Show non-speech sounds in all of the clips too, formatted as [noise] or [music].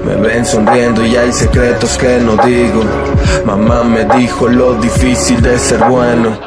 Me ven sonriendo y hay secretos que no digo. Mamá me dijo lo difícil de ser bueno.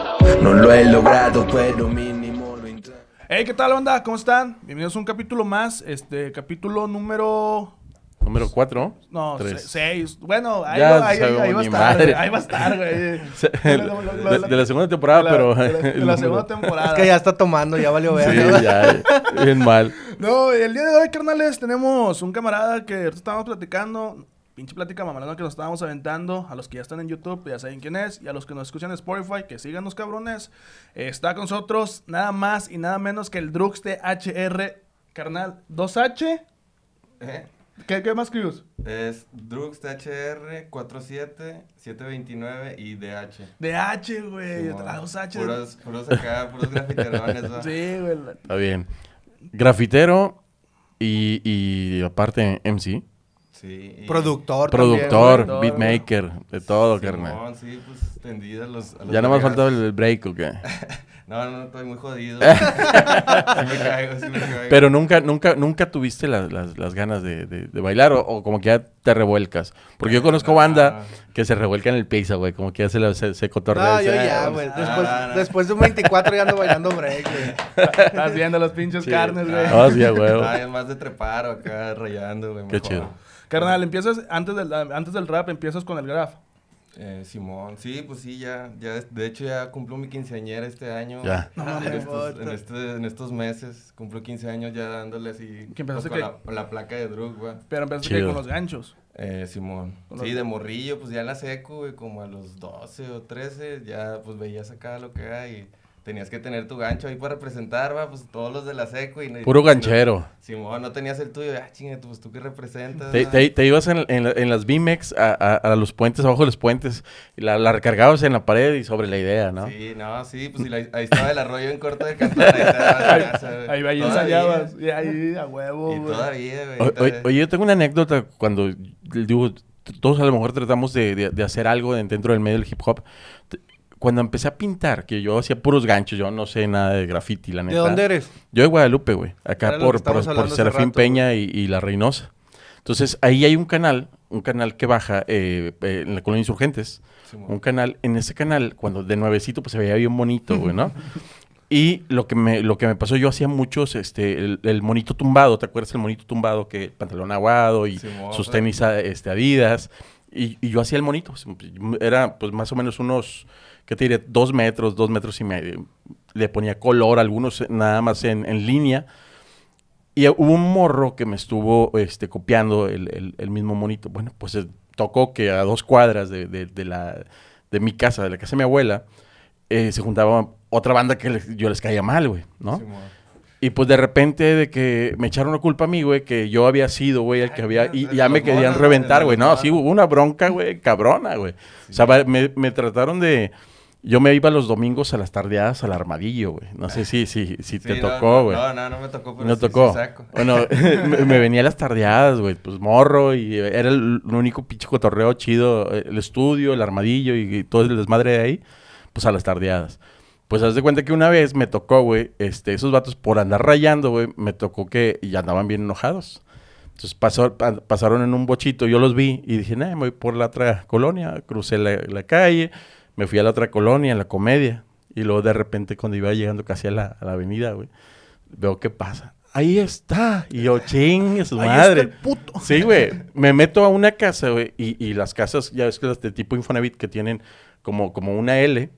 No lo he logrado, pero mínimo lo intento. Hey, ¿qué tal, onda? ¿Cómo están? Bienvenidos a un capítulo más. Este, capítulo número. Número 4. No, Tres. se- seis. Bueno, ahí, Ya va, ahí, sabemos ahí va a estar. madre. Ahí va a estar, güey. [laughs] [laughs] De, la segunda temporada, de la- pero. De la, de [laughs] el la segunda temporada. Es que ya está tomando, ya valió ver. Sí, ya, bien mal. No, el día de hoy, carnales, tenemos un camarada que ahorita estábamos platicando. Pinche plática mamalona que nos estábamos aventando. A los que ya están en YouTube, ya saben quién es. Y a los que nos escuchan en Spotify, que sigan los cabrones. Está con nosotros nada más y nada menos que el Drux de HR, carnal. 2H. ¿Eh? ¿Qué, qué más crews? Es Drux THR 47 729 y DH. DH, güey. Simón. La 2H. Puros, puros acá, puros grafiterones, ¿va? [laughs] Sí, güey. Está bien. Grafitero y, y aparte MC. Sí. y- Productor. Productor, güey. beatmaker, de todo, Simón, carnal. sí, pues tendida a los. a los Ya nada más faltaba el break, ¿o qué? [laughs] No, no, estoy muy jodido. [laughs] sí me caigo, sí me caigo. Pero nunca, nunca, nunca tuviste las, las, las ganas de, de- de bailar o, o como que ya te revuelcas. Porque yo conozco banda que se revuelca en el piso, güey. Como que ya se, la- se, se cotorrea. No, yo ya, "Ah, güey. Ah, Después, no. después de un 24 ya ando bailando break, güey. Estás viendo los pinches Sí. carnes, güey. Ah, sí, a huevo. Ah, es más de trepar o acá rayando, güey. Qué mejor. chido. Carnal, empiezas antes del, antes del rap, empiezas con el graf. Eh, Simón, sí, pues sí, ya, ya, de hecho ya cumplo mi quinceañera este año. Ya. No en, estos, en, este- en estos meses, cumplo 15 años ya dándole así, Que empezaste pues, con, que- la, con la placa de drug, güey. Pero empezaste que con los ganchos. Eh, Simón. Con Sí, de morrillo, pues ya en la seco, güey, como a los 12 o 13, ya pues veías acá lo que hay y tenías que tener tu gancho ahí para representar, va, pues todos los de la seco y... Puro y- ganchero. Simón, no tenías el tuyo, ah, chinga, pues tú qué representas. Te, va? te- te ibas en, en la- en las BMX a, a- a los puentes, abajo de los puentes, y la, la recargabas en la pared y sobre la idea, ¿no? Sí, no, sí, pues y la- ahí estaba el arroyo en corto de cantón, ahí estaba. [laughs] Ahí, ensayabas. Y ahí a huevo, Y güey. todavía, güey. O- o- todavía. Oye, yo tengo una anécdota cuando, digo, todos a lo mejor tratamos de, de- de hacer algo de- dentro del medio del hip hop. Cuando empecé a pintar, que yo hacía puros ganchos, yo no sé nada de graffiti, la ¿De neta. dónde eres? Yo de Guadalupe, güey. Acá por, por, Serafín rato, Peña y, y La Reynosa. Entonces, ahí hay un canal, un canal que baja eh, eh, en la colonia Insurgentes. Un canal, en ese canal, cuando de nuevecito, pues se veía bien bonito, güey, ¿no? [laughs] Y lo que me, lo que me pasó, yo hacía muchos, este, el, el monito tumbado, ¿te acuerdas el monito tumbado? Que pantalón aguado y sus pues. tenis a- este, adidas. Y, y yo hacía el monito. Era pues más o menos unos, ¿qué te diré? Dos metros, dos metros y medio. Le ponía color, algunos eh, nada más en, en línea. Y hubo un morro que me estuvo este, copiando el, el- el mismo monito. Bueno, pues eh, tocó que a dos cuadras de, de- de la, de mi casa, de la casa de mi abuela, eh, se juntaba otra banda que les- yo les caía mal, güey, ¿no? Simón. Y pues de repente de que me echaron la culpa a mí, güey, que yo había sido, güey, el que había... Y ya me querían reventar, güey. No, sí, hubo una bronca, güey, cabrona, güey. O sea, me, me trataron de... Yo me iba los domingos a las tardeadas al armadillo, güey. No sé si, si, si [laughs] te Sí, no, tocó, güey. No, no, no me tocó, pero No sí, tocó. sí saco. Bueno, [laughs] [laughs] me, me venía a las tardeadas, güey. Pues morro y era el, único pinche cotorreo chido. eh, El estudio, el armadillo y, y todo el desmadre de ahí. Pues a las tardeadas. Pues haz de cuenta que una vez me tocó, güey, este, esos vatos por andar rayando, güey, me tocó que y andaban bien enojados. Entonces pasó- pa- pasaron en un bochito, yo los vi y dije, nah, me voy por la otra colonia, crucé la, la calle, me fui a la otra colonia, en la comedia. Y luego de repente cuando iba llegando casi a la, a la avenida, güey, veo qué pasa. Ahí está. Y yo, ching, su Ahí madre. está el puto. Sí, güey. Me meto a una casa, güey, y, y las casas, ya ves que las de tipo Infonavit que tienen como, como una L,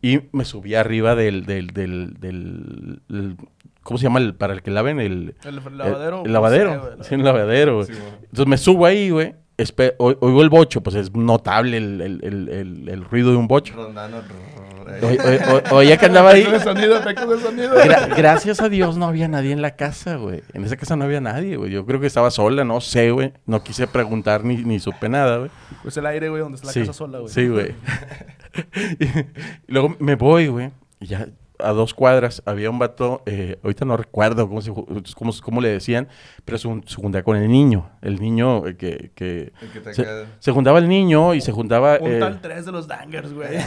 y me subí arriba del, del, del, del, el- ¿cómo se llama? El, para el que laven el... El lavadero. El, el lavadero. sí, un lavadero. Sí. Entonces me subo ahí, güey. Espe- o- Oigo el bocho, pues es notable el, el- el- el- el ruido de un bocho. Ahí. Oye, que andaba ahí. De sonido, de sonido. Gra- gracias a Dios no había nadie en la casa, güey. En esa casa no había nadie, güey. Yo creo que estaba sola, no sé, güey. No quise preguntar ni, ni supe nada, güey. Pues el aire, güey, donde está la sí, casa sola, güey. Sí, güey. [laughs] [laughs] y luego me voy, güey. Y ya a dos cuadras había un vato, eh, ahorita no recuerdo cómo, se, cómo, cómo le decían, pero se, se juntaba con el niño. El niño eh, que... que El que te se, se juntaba el niño y se juntaba... Un eh, tal 3 de los Dangers, güey. [laughs]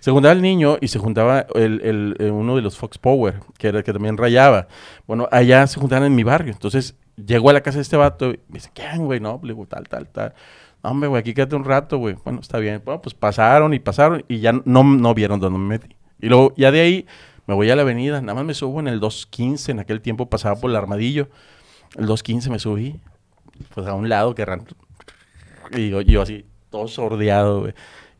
se juntaba el niño y se juntaba el, el- eh, uno de los Fox Power, que era que también rayaba. Bueno, allá se juntaban en mi barrio. Entonces, llego a la casa de este vato y me dice, ¿quién, güey? No, le digo, tal, tal, tal. No, hombre, güey, aquí quédate un rato, güey. Bueno, está bien. Bueno, pues pasaron y pasaron y ya no, no vieron dónde me metí. Y luego, ya de ahí, me voy a la avenida. Nada más me subo en el 215. En aquel tiempo pasaba por el armadillo. El 215 me subí. Pues a un lado que ran- Y yo, yo así, todo sordeado, güey.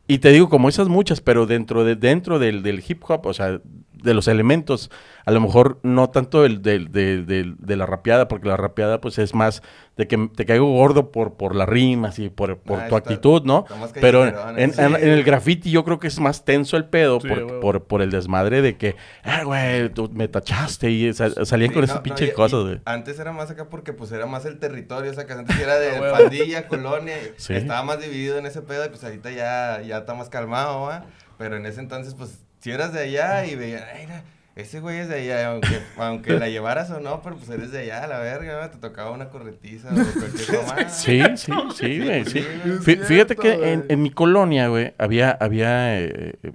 Y te digo, como esas muchas, pero dentro, de, dentro del, del hip hop, o sea, de los elementos, a lo mejor no tanto el del- del- del- de la rapeada, porque la rapeada pues es más de que te caigo gordo por, por las rimas y por, por Ah, tu está- actitud, ¿no? Pero en, en- sí. en- en el graffiti yo creo que es más tenso el pedo Sí, por, por, por el desmadre de que, ah, güey, tú me tachaste y sal- salían Sí, con no, esas no, pinches y- cosas, güey. Antes era más acá porque pues era más el territorio, o sea, que antes era de [laughs] Ah, pandilla, colonia, estaba más dividido en ese pedo, y pues ahorita ya, ya está más calmado, ¿va? Pero en ese entonces, pues, si eras de allá y veían, ay, mira, ese güey es de allá, aunque, [laughs] aunque la llevaras o no, pero pues eres de allá, la verga, te tocaba una corretiza o cualquier mamada. Sí, sí, sí, güey, sí. sí, güey. Fí- Es Fíjate que en, en mi colonia, güey, había, había eh, eh,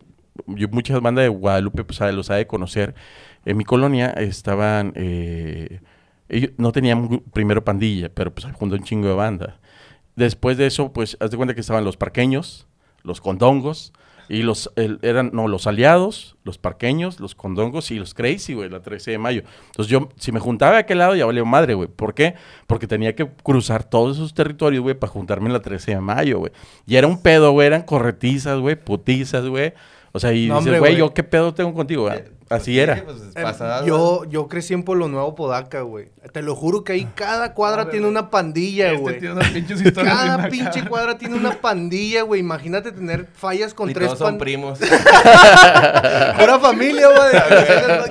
yo- muchas bandas de Guadalupe, pues sabe- los ha de conocer. En mi colonia estaban, eh, ellos no tenían primero pandilla, pero pues junto un chingo de banda. Después de eso, pues, haz de cuenta que estaban los parqueños, los condongos, y los, el- eran, no, los aliados, los parqueños, los condongos y los crazy, güey, la 13 de mayo. Entonces yo, si me juntaba a aquel lado, ya valía madre, güey. ¿Por qué? Porque tenía que cruzar todos esos territorios, güey, para juntarme en la 13 de mayo, güey. Y era un pedo, güey, eran corretizas, güey, putizas, güey. O sea, y No, dices, güey, güey. yo qué pedo tengo contigo, güey? Eh, pues Así sí, era. pues, Em, pasabas, yo, yo crecí en Pueblo Nuevo, Podaca, güey. Te lo juro que ahí cada cuadra Hombre, tiene una pandilla, Este güey. tiene unas pinches historias bien Cada pinche cuadra tiene una pandilla, güey. Imagínate tener fallas con y tres todos son primos. [laughs] Pura familia, güey. [laughs]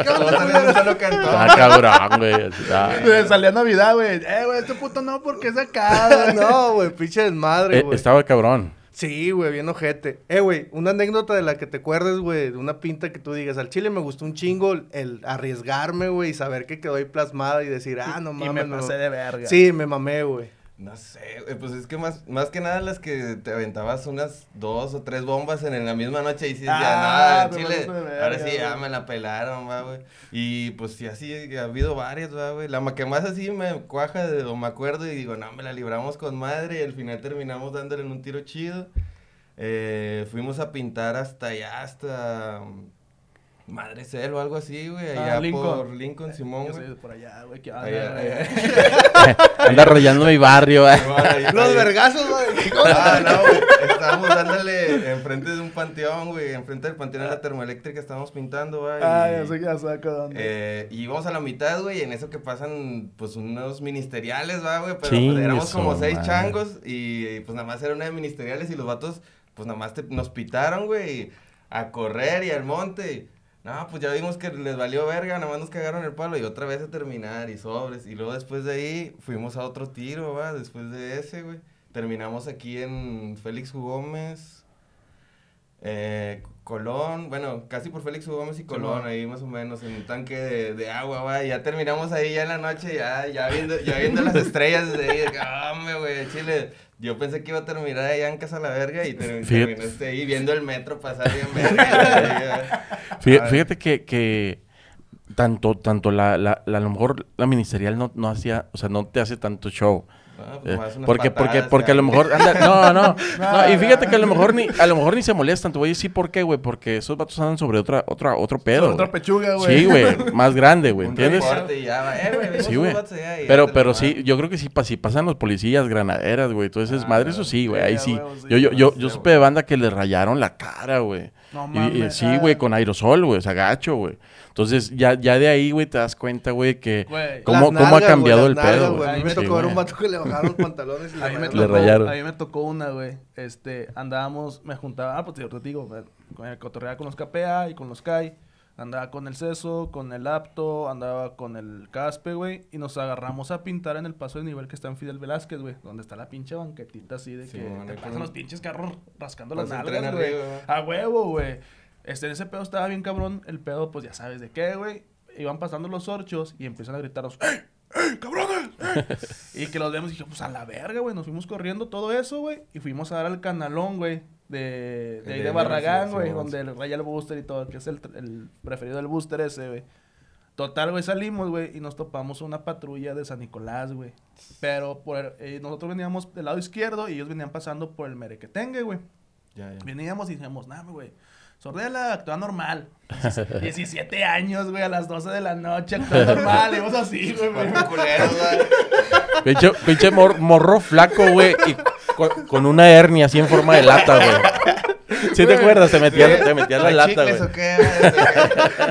Ah, cabrón, güey. ah. [laughs] Güey, Salía Navidad, güey. Eh, güey, este puto no, porque es acá. No, güey, pinche desmadre, Eh, güey. estaba cabrón. Sí, güey, bien ojete. Eh, güey, una anécdota de la que te acuerdes, güey, de una pinta que tú digas, al chile me gustó un chingo el arriesgarme, güey, y saber que quedó ahí plasmada y decir, ah, no Y mames. me no". pasé de verga. Sí, me mamé, güey. No sé, pues es que más, más que nada las que te aventabas unas dos o tres bombas en, en la misma noche y dices, Ah, ya nada, Chile, ahora sí ya me la pelaron, va, güey. Y pues sí, así ha habido varias, va, güey. La que más así me cuaja de- o me acuerdo y digo, no, me la libramos con madre y al final terminamos dándole en un tiro chido. Eh, fuimos a pintar hasta allá, hasta mm, Madre Cel o algo así, güey, Ah, allá Lincoln. por Lincoln, Simón, Yo güey. por allá, güey. que Allá, anda, allá. güey. [laughs] Anda rayando mi barrio, güey. Simón, ahí- Los vergazos, güey. Ah, no, güey. Estábamos dándole enfrente de un panteón, güey. Enfrente del panteón de la termoeléctrica estábamos pintando, güey. Ah, y, ya sé, ya saco dónde. eh, y íbamos a la mitad, güey, y en eso que pasan, pues, unos ministeriales, va, güey. Pero pues, éramos como seis changos y, y, pues, nada más era una de ministeriales y los vatos, pues, nada más te- nos pitaron, güey, a correr y al monte. No, pues ya vimos que les valió verga, nada más nos cagaron el palo y otra vez a terminar y sobres. Y luego después de ahí fuimos a otro tiro, va, después de ese, güey. Terminamos aquí en Félix. Gómez, eh, Colón, bueno, casi por Félix. Gómez y Colón, ahí más o menos, en un tanque de, de agua, va. Ya terminamos ahí ya en la noche, ya, ya viendo, ya viendo las estrellas desde ahí, de que, "Ah, hombre, güey, Chile. Yo pensé que iba a terminar allá en Casa La Verga y ter- Fíjate. terminaste ahí viendo el metro pasar bien verga. Fí- Ah. Fíjate que, que tanto, tanto la, la, la- a lo mejor la ministerial no, no hacía, o sea, no te hace tanto show. No, pues, Eh, unas porque, porque, patadas, porque a lo mejor, anda, [laughs] no, no, no, y fíjate que a lo mejor ni, a lo mejor ni se molestan, te voy a decir por qué, güey, porque esos vatos andan sobre otra, otra, otro pedo. Sobre otra pechuga, güey. Sí, güey, [laughs] más grande, güey, ¿entiendes? y ya eh, Sí, güey. Pero, pero sí, yo creo que sí, si pasan los policías, granaderas, güey, entonces Ah, madre, eso sí, güey, ahí sí. Yo, yo, yo, yo supe de banda que le rayaron la cara, güey. No Y- y, mames. sí, ah. güey, con aerosol, güey, o sea, gacho, güey. Entonces, ya, ya de ahí, güey, te das cuenta, güey, que cómo, cómo ha nalgas, cambiado el las pedo, nalgas, güey. A mí me Sí, tocó ver un vato que le bajaron los pantalones y A mí, me le tocó, Le rayaron. a mí me tocó una, güey. Este, andábamos, me juntaba, ah, pues yo te digo, me- con el cotorreaba con los KPA y con los CAI. Andaba con el CESO, con el APTO, andaba con el CASPE, güey. Y nos agarramos a pintar en el paso de nivel que está en Fidel Velázquez, güey. Donde está la pinche banquetita así de que te pasan los pinches carros rascando las nalgas, güey. A huevo, güey. Este, ese pedo estaba bien cabrón. El pedo, pues ya sabes de qué, güey. Iban pasando los orchos y empiezan a gritarnos, ¡Ey! ¡Ey, cabrones! ¡Ey!". [laughs] y que los vemos y dijimos, pues a la verga, güey. Nos fuimos corriendo todo eso, güey. Y fuimos a dar al canalón, güey. De, de, El ahí de de Barra Barragán, güey. Donde raya el booster y todo. Que es el, el preferido del booster ese, güey. Total, güey, salimos, güey, y nos topamos una patrulla de San Nicolás, güey. Pero por, eh, nosotros veníamos del lado izquierdo y ellos venían pasando por el Merequetengue, güey. Ya, ya. Veníamos y dijimos, nah, güey. Sordela actúa normal. [laughs] 17 años, güey, a las 12 de la noche, actúa normal. Y vos así, güey. culeros, güey. [laughs] Pinche, pinche mor- morro flaco, güey, y con, con una hernia así en forma de lata, güey. ¿Sí te acuerdas? Te metía, te metía la ¿Hay lata, chicles güey. o qué?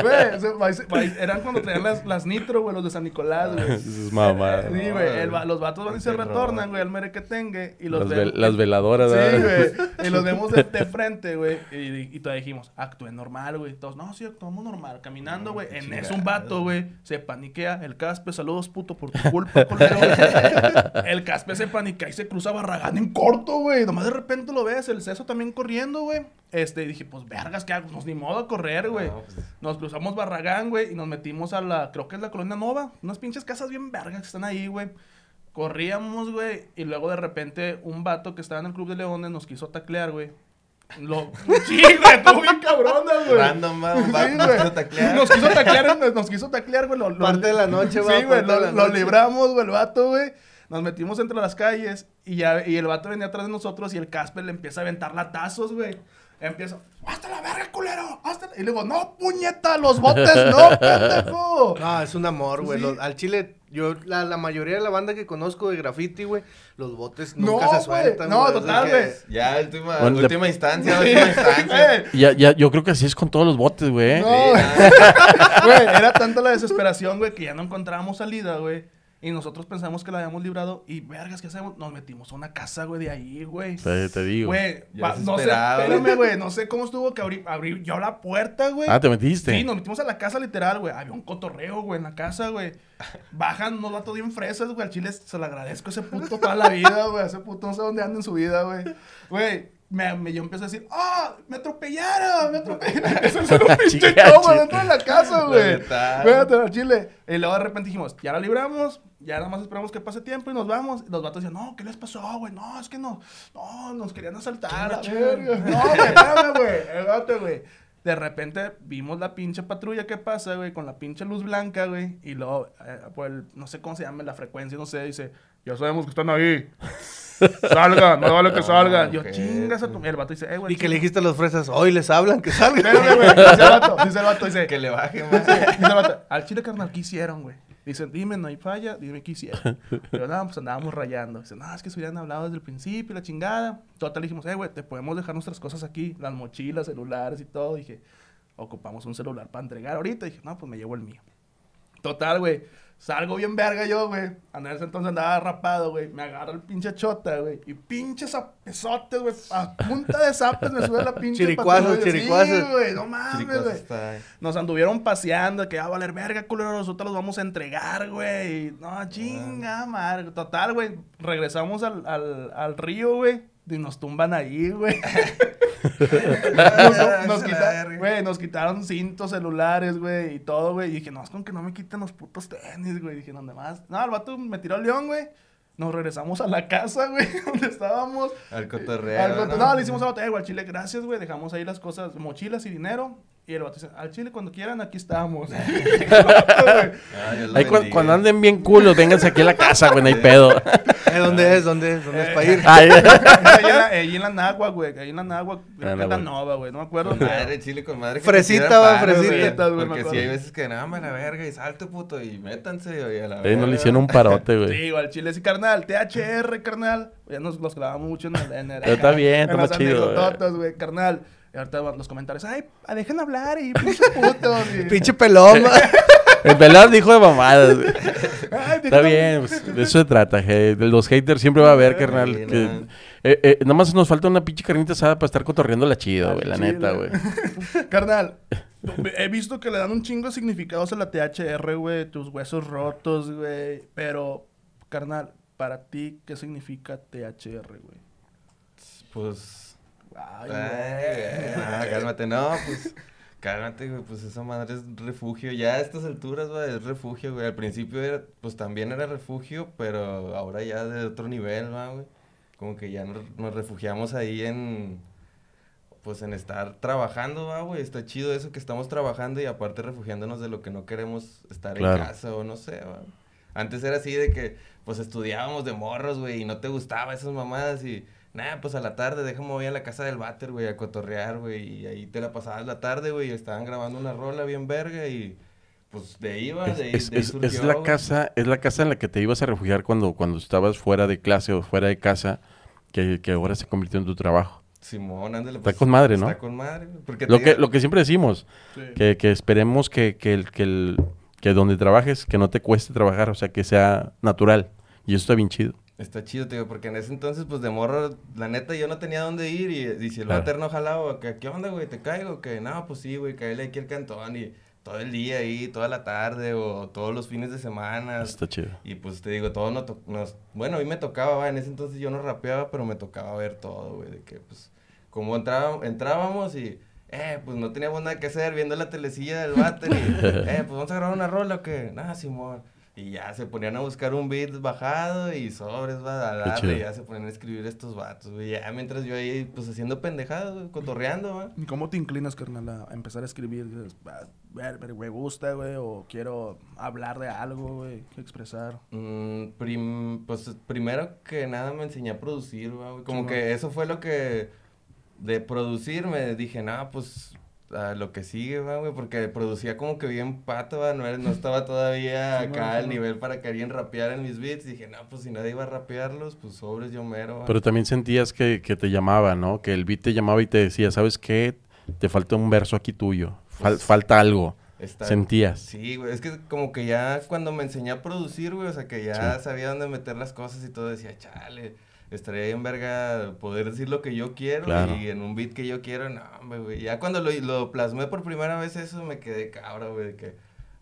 güey? [laughs] Güey, eran cuando traían las, las nitro, güey, los de San Nicolás, güey. [laughs] Sus mamadas. Sí, güey, los vatos van y se retornan, güey, al merequetengue. Y los Las, veladoras, Sí, ¿verdad? güey. [laughs] Y los vemos de, de frente, güey. Y, y todavía dijimos, actúe normal, güey. Todos, no, sí, actuamos normal. Caminando, güey. En eso un vato, güey, se paniquea. El Caspe, saludos, puto, por tu culpa. El Caspe se paniquea y se cruza Barragán en corto, güey. Nomás de repente lo ves, el Ceso también corriendo, güey. Este, y dije, pues, vergas, ¿qué hago? Nos ni modo a correr, güey. No, pues. Nos cruzamos Barragán, güey, y nos metimos a la, creo que es la Colonia Nova. Unas pinches casas bien vergas que están ahí, güey. Corríamos, güey, y luego de repente un vato que estaba en el Club de Leones nos quiso taclear, güey. Lo... [laughs] Sí, güey, estuvo bien [laughs] cabrona, güey. Random, va, un vato Sí, nos güey. quiso taclear. Nos quiso taclear, nos, [laughs] nos quiso taclear, güey. Lo, lo- Parte de la noche, va, Sí, güey, lo, lo libramos, güey, el vato, güey. Nos metimos entre las calles y ya y el vato venía atrás de nosotros y el Casper le empieza a aventar latazos, güey. Empieza, ¡hasta la verga, culero! ¡Hasta la-". Y le digo, ¡no, puñeta! ¡Los botes no, [laughs] pendejo! No, es un amor, güey. Sí. Al chile, yo, la, la mayoría de la banda que conozco de graffiti, güey, los botes No, nunca se güey. sueltan. No, güey. total, de que- güey. Ya, última, Bueno, le- última instancia, última instancia. Ya, ya, yo creo que así es con todos los botes, güey. No, güey. [laughs] Güey, era tanta la desesperación, güey, que ya no encontrábamos salida, güey. Y nosotros pensamos que la habíamos librado. Y, vergas, ¿qué hacemos? Nos metimos a una casa, güey, de ahí, güey. Te, te digo. Güey, va- no sé, espérame, güey. No sé cómo estuvo que abrí, abrí yo la puerta, güey. Ah, ¿te metiste? Sí, nos metimos a la casa literal, güey. Había un cotorreo, güey, en la casa, güey. Bajan unos vatos bien fresas, güey. Al chile se lo agradezco a ese puto toda la vida, güey. A ese puto no sé dónde anda en su vida, güey. Güey, me, me- yo empiezo a decir, ¡ah! ¡Me atropellaron! ¡Me atropellaron! [laughs] A hacer un pinche dentro de la casa, güey. Espérate, al chile. Y luego de repente dijimos, ya la libramos. Ya nada más esperamos que pase tiempo y nos vamos. Y los vatos decían, no, ¿qué les pasó, güey? No, es que no. No, nos querían asaltar. a verga". No, güey, espérame, güey. Espérate, güey. De repente vimos la pinche patrulla que pasa, güey, con la pinche luz blanca, güey. Y luego, eh, el, no sé cómo se llama la frecuencia, no sé, dice, ya sabemos que están ahí. Salgan, no vale que salgan. Yo, chingas a tu. El vato dice, eh, güey. Y que le dijiste a los fresas, hoy les hablan, que salgan. Espérame, güey. Dice el vato, dice el vato, dice, [laughs] Que le baje más. Dice el vato, al chile carnal, ¿qué hicieron, güey? Dicen, dime, no hay falla, dime qué hicieron. Pero no, pues andábamos rayando. Dicen, no, es que se hubieran hablado desde el principio, la chingada. Total, dijimos, eh, güey, te podemos dejar nuestras cosas aquí, las mochilas, celulares y todo. Dije, ocupamos un celular para entregar ahorita. Dije, no, pues me llevo el mío. Total, güey. Salgo bien verga yo, güey. En ese entonces andaba rapado, güey. Me agarra el pinche chota, güey. Y pinches zapesotes, güey. A punta de zapes me sube la pinche Chiricuazos, chiricuazos. Sí, güey. No mames, güey. Nos anduvieron paseando, que va a valer verga, culero, nosotros los vamos a entregar, güey. No, chinga, madre. Total, güey. Regresamos al, al, al río, güey. Y nos tumban ahí, güey. [laughs] nos, la quita- güey, nos quitaron cintos, celulares, güey, y todo, güey. Y dije, no, es con que no me quiten los putos tenis, güey. Dije, ¿dónde más? No, el vato me tiró al león, güey. Nos regresamos a la casa, güey, [laughs] donde estábamos. Al cotorreo. Al no, le hicimos al vato, eh, güey, al chile, gracias, güey. Dejamos ahí las cosas, mochilas y dinero. Y el vato dice, al chile, cuando quieran, aquí estamos. [laughs] [laughs] Güey. Ah, Ahí cu- cuando anden bien culos, vénganse aquí a la casa, güey, no hay pedo. [laughs] Eh, ¿Dónde es? ¿Dónde es? ¿Dónde es para ir? Ay, ahí, en la, ahí en la Nagua, güey. Ahí en la Nagua. La Nagua. Nova, güey. No me acuerdo. Madre, chile con madre. que Fresita, te va, paro, fresita. güey. Güey, me Porque acuerdo. sí hay veces que nada, me la verga y salte, puto, y métanse, güey, a la eh, no verga. le hicieron un parote, güey. Sí, al chile sí, carnal. THR, carnal. Ya nos los clavamos mucho en el... En el Pero está bien, en está las más chido, güey. anécdotas, güey, carnal. Y ahorita los comentarios, ay, ah, dejen hablar y [laughs] pinche putos. y- Pinche peloma. [laughs] El pelado dijo de mamadas, güey. Ay, Está bien, pues, de eso se trata. De los haters siempre va a haber, carnal. Sí, que- no. eh, eh, nada más nos falta una pinche carnita asada para estar cotorreando la chido, güey, la chile. neta, güey. [laughs] Carnal, he visto que le dan un chingo de significados a la THR, güey, tus huesos rotos, güey. Pero, carnal, para ti, ¿qué significa THR, güey? Pues. Ay, Ay, güey. güey, ah, cálmate, no, pues. Cálmate, güey, pues esa madre es refugio. Ya a estas alturas, güey, es refugio, güey. Al principio era, pues también era refugio, pero ahora ya de otro nivel, ¿va, güey. Como que ya nos, nos refugiamos ahí en. pues en estar trabajando, va, güey. Está chido eso que estamos trabajando y aparte refugiándonos de lo que no queremos estar Claro. en casa o no sé, va. Antes era así de que, pues estudiábamos de morros, güey, y no te gustaba esas mamadas y, nada, pues a la tarde déjame voy a la casa del váter, güey, a cotorrear, güey, y ahí te la pasabas la tarde, güey, y estaban grabando una rola bien verga y, pues de ahí de ahí, es- de ahí es- es surgió, la güey. casa, es la casa en la que te ibas a refugiar cuando, cuando estabas fuera de clase o fuera de casa, que, que ahora se convirtió en tu trabajo. Simón, ándale. Está con madre, ¿no? Está con madre, porque Lo te que, digo- lo que siempre decimos, Sí. que, que esperemos que, que, el, que, el- que donde trabajes, que no te cueste trabajar, o sea, que sea natural. Y eso está bien chido. Está chido, tío, porque en ese entonces, pues, de morro, la neta, yo no tenía dónde ir y, y si el Claro. váter no jalaba, que, ¿qué onda, güey? ¿Te caigo? Que, no, pues sí, güey, caíle aquí al cantón y todo el día ahí, toda la tarde o todos los fines de semana. Está chido. Y pues te digo, todo no nos... Bueno, a mí me tocaba, va, en ese entonces yo no rapeaba, pero me tocaba ver todo, güey, de que pues, como entraba- entrábamos y, eh, pues no teníamos nada que hacer viendo la telecilla del váter y, [laughs] eh, pues vamos a grabar una rola o qué, nada, Simón. Y ya se ponían a buscar un beat bajado y sobres, va, a darle, ya se ponían a escribir estos vatos, güey, ya mientras yo ahí, pues haciendo pendejadas, güey, cotorreando, va. ¿Y ¿Cómo te inclinas, carnal, a empezar a escribir? Dices, "Ah, ver, ver, me gusta, güey, o quiero hablar de algo, güey, expresar. Mm, prim- pues primero que nada me enseñé a producir, va, güey. Como que eso fue lo que de producir me dije, no, pues a lo que sigue, va, güey, porque producía como que bien pato, va, no, era- no estaba todavía acá al nivel para que alguien rapeara en mis beats. Dije, no, pues si nadie iba a rapearlos, pues sobres yo mero, va. Pero también sentías que, que te llamaba, ¿no? Que el beat te llamaba y te decía, ¿sabes qué? Te falta un verso aquí tuyo. Fal- Pues, falta algo. Está- Sentías. Sí, güey, es que como que ya cuando me enseñé a producir, güey, o sea, que ya Sí. sabía dónde meter las cosas y todo, decía, chale, estaría bien verga poder decir lo que yo quiero Claro. y en un beat que yo quiero, no, güey. Ya cuando lo, lo plasmé por primera vez eso, me quedé cabra, güey, que,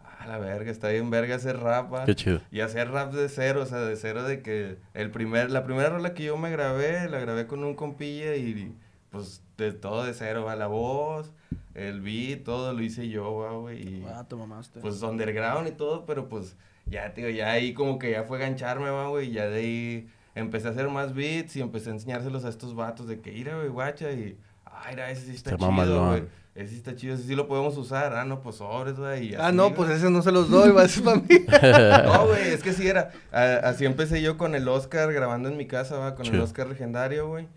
ah, la verga, está bien verga hacer rap, va. Qué chido. Y hacer rap de cero, o sea, de cero de que el primer, la primera rola que yo me grabé, la grabé con un compilla y pues de todo de cero, va, la voz, el beat, todo lo hice yo, va, güey. Y Ah, te mamaste. pues underground y todo, pero pues ya, tío, ya ahí como que ya fue gancharme, va, güey, y ya de ahí empecé a hacer más beats y empecé a enseñárselos a estos vatos de que, mira, güey, guacha, y, ay, mira, ese sí está chido, güey, ese sí está chido, ese sí lo podemos usar, ah, no, pues sobres, güey, Ah, no, pues ese no se los doy, va a ser para mí. [laughs] No, güey, es que sí era. a- así empecé yo con el Oscar grabando en mi casa, va, con el. Oscar legendario, güey.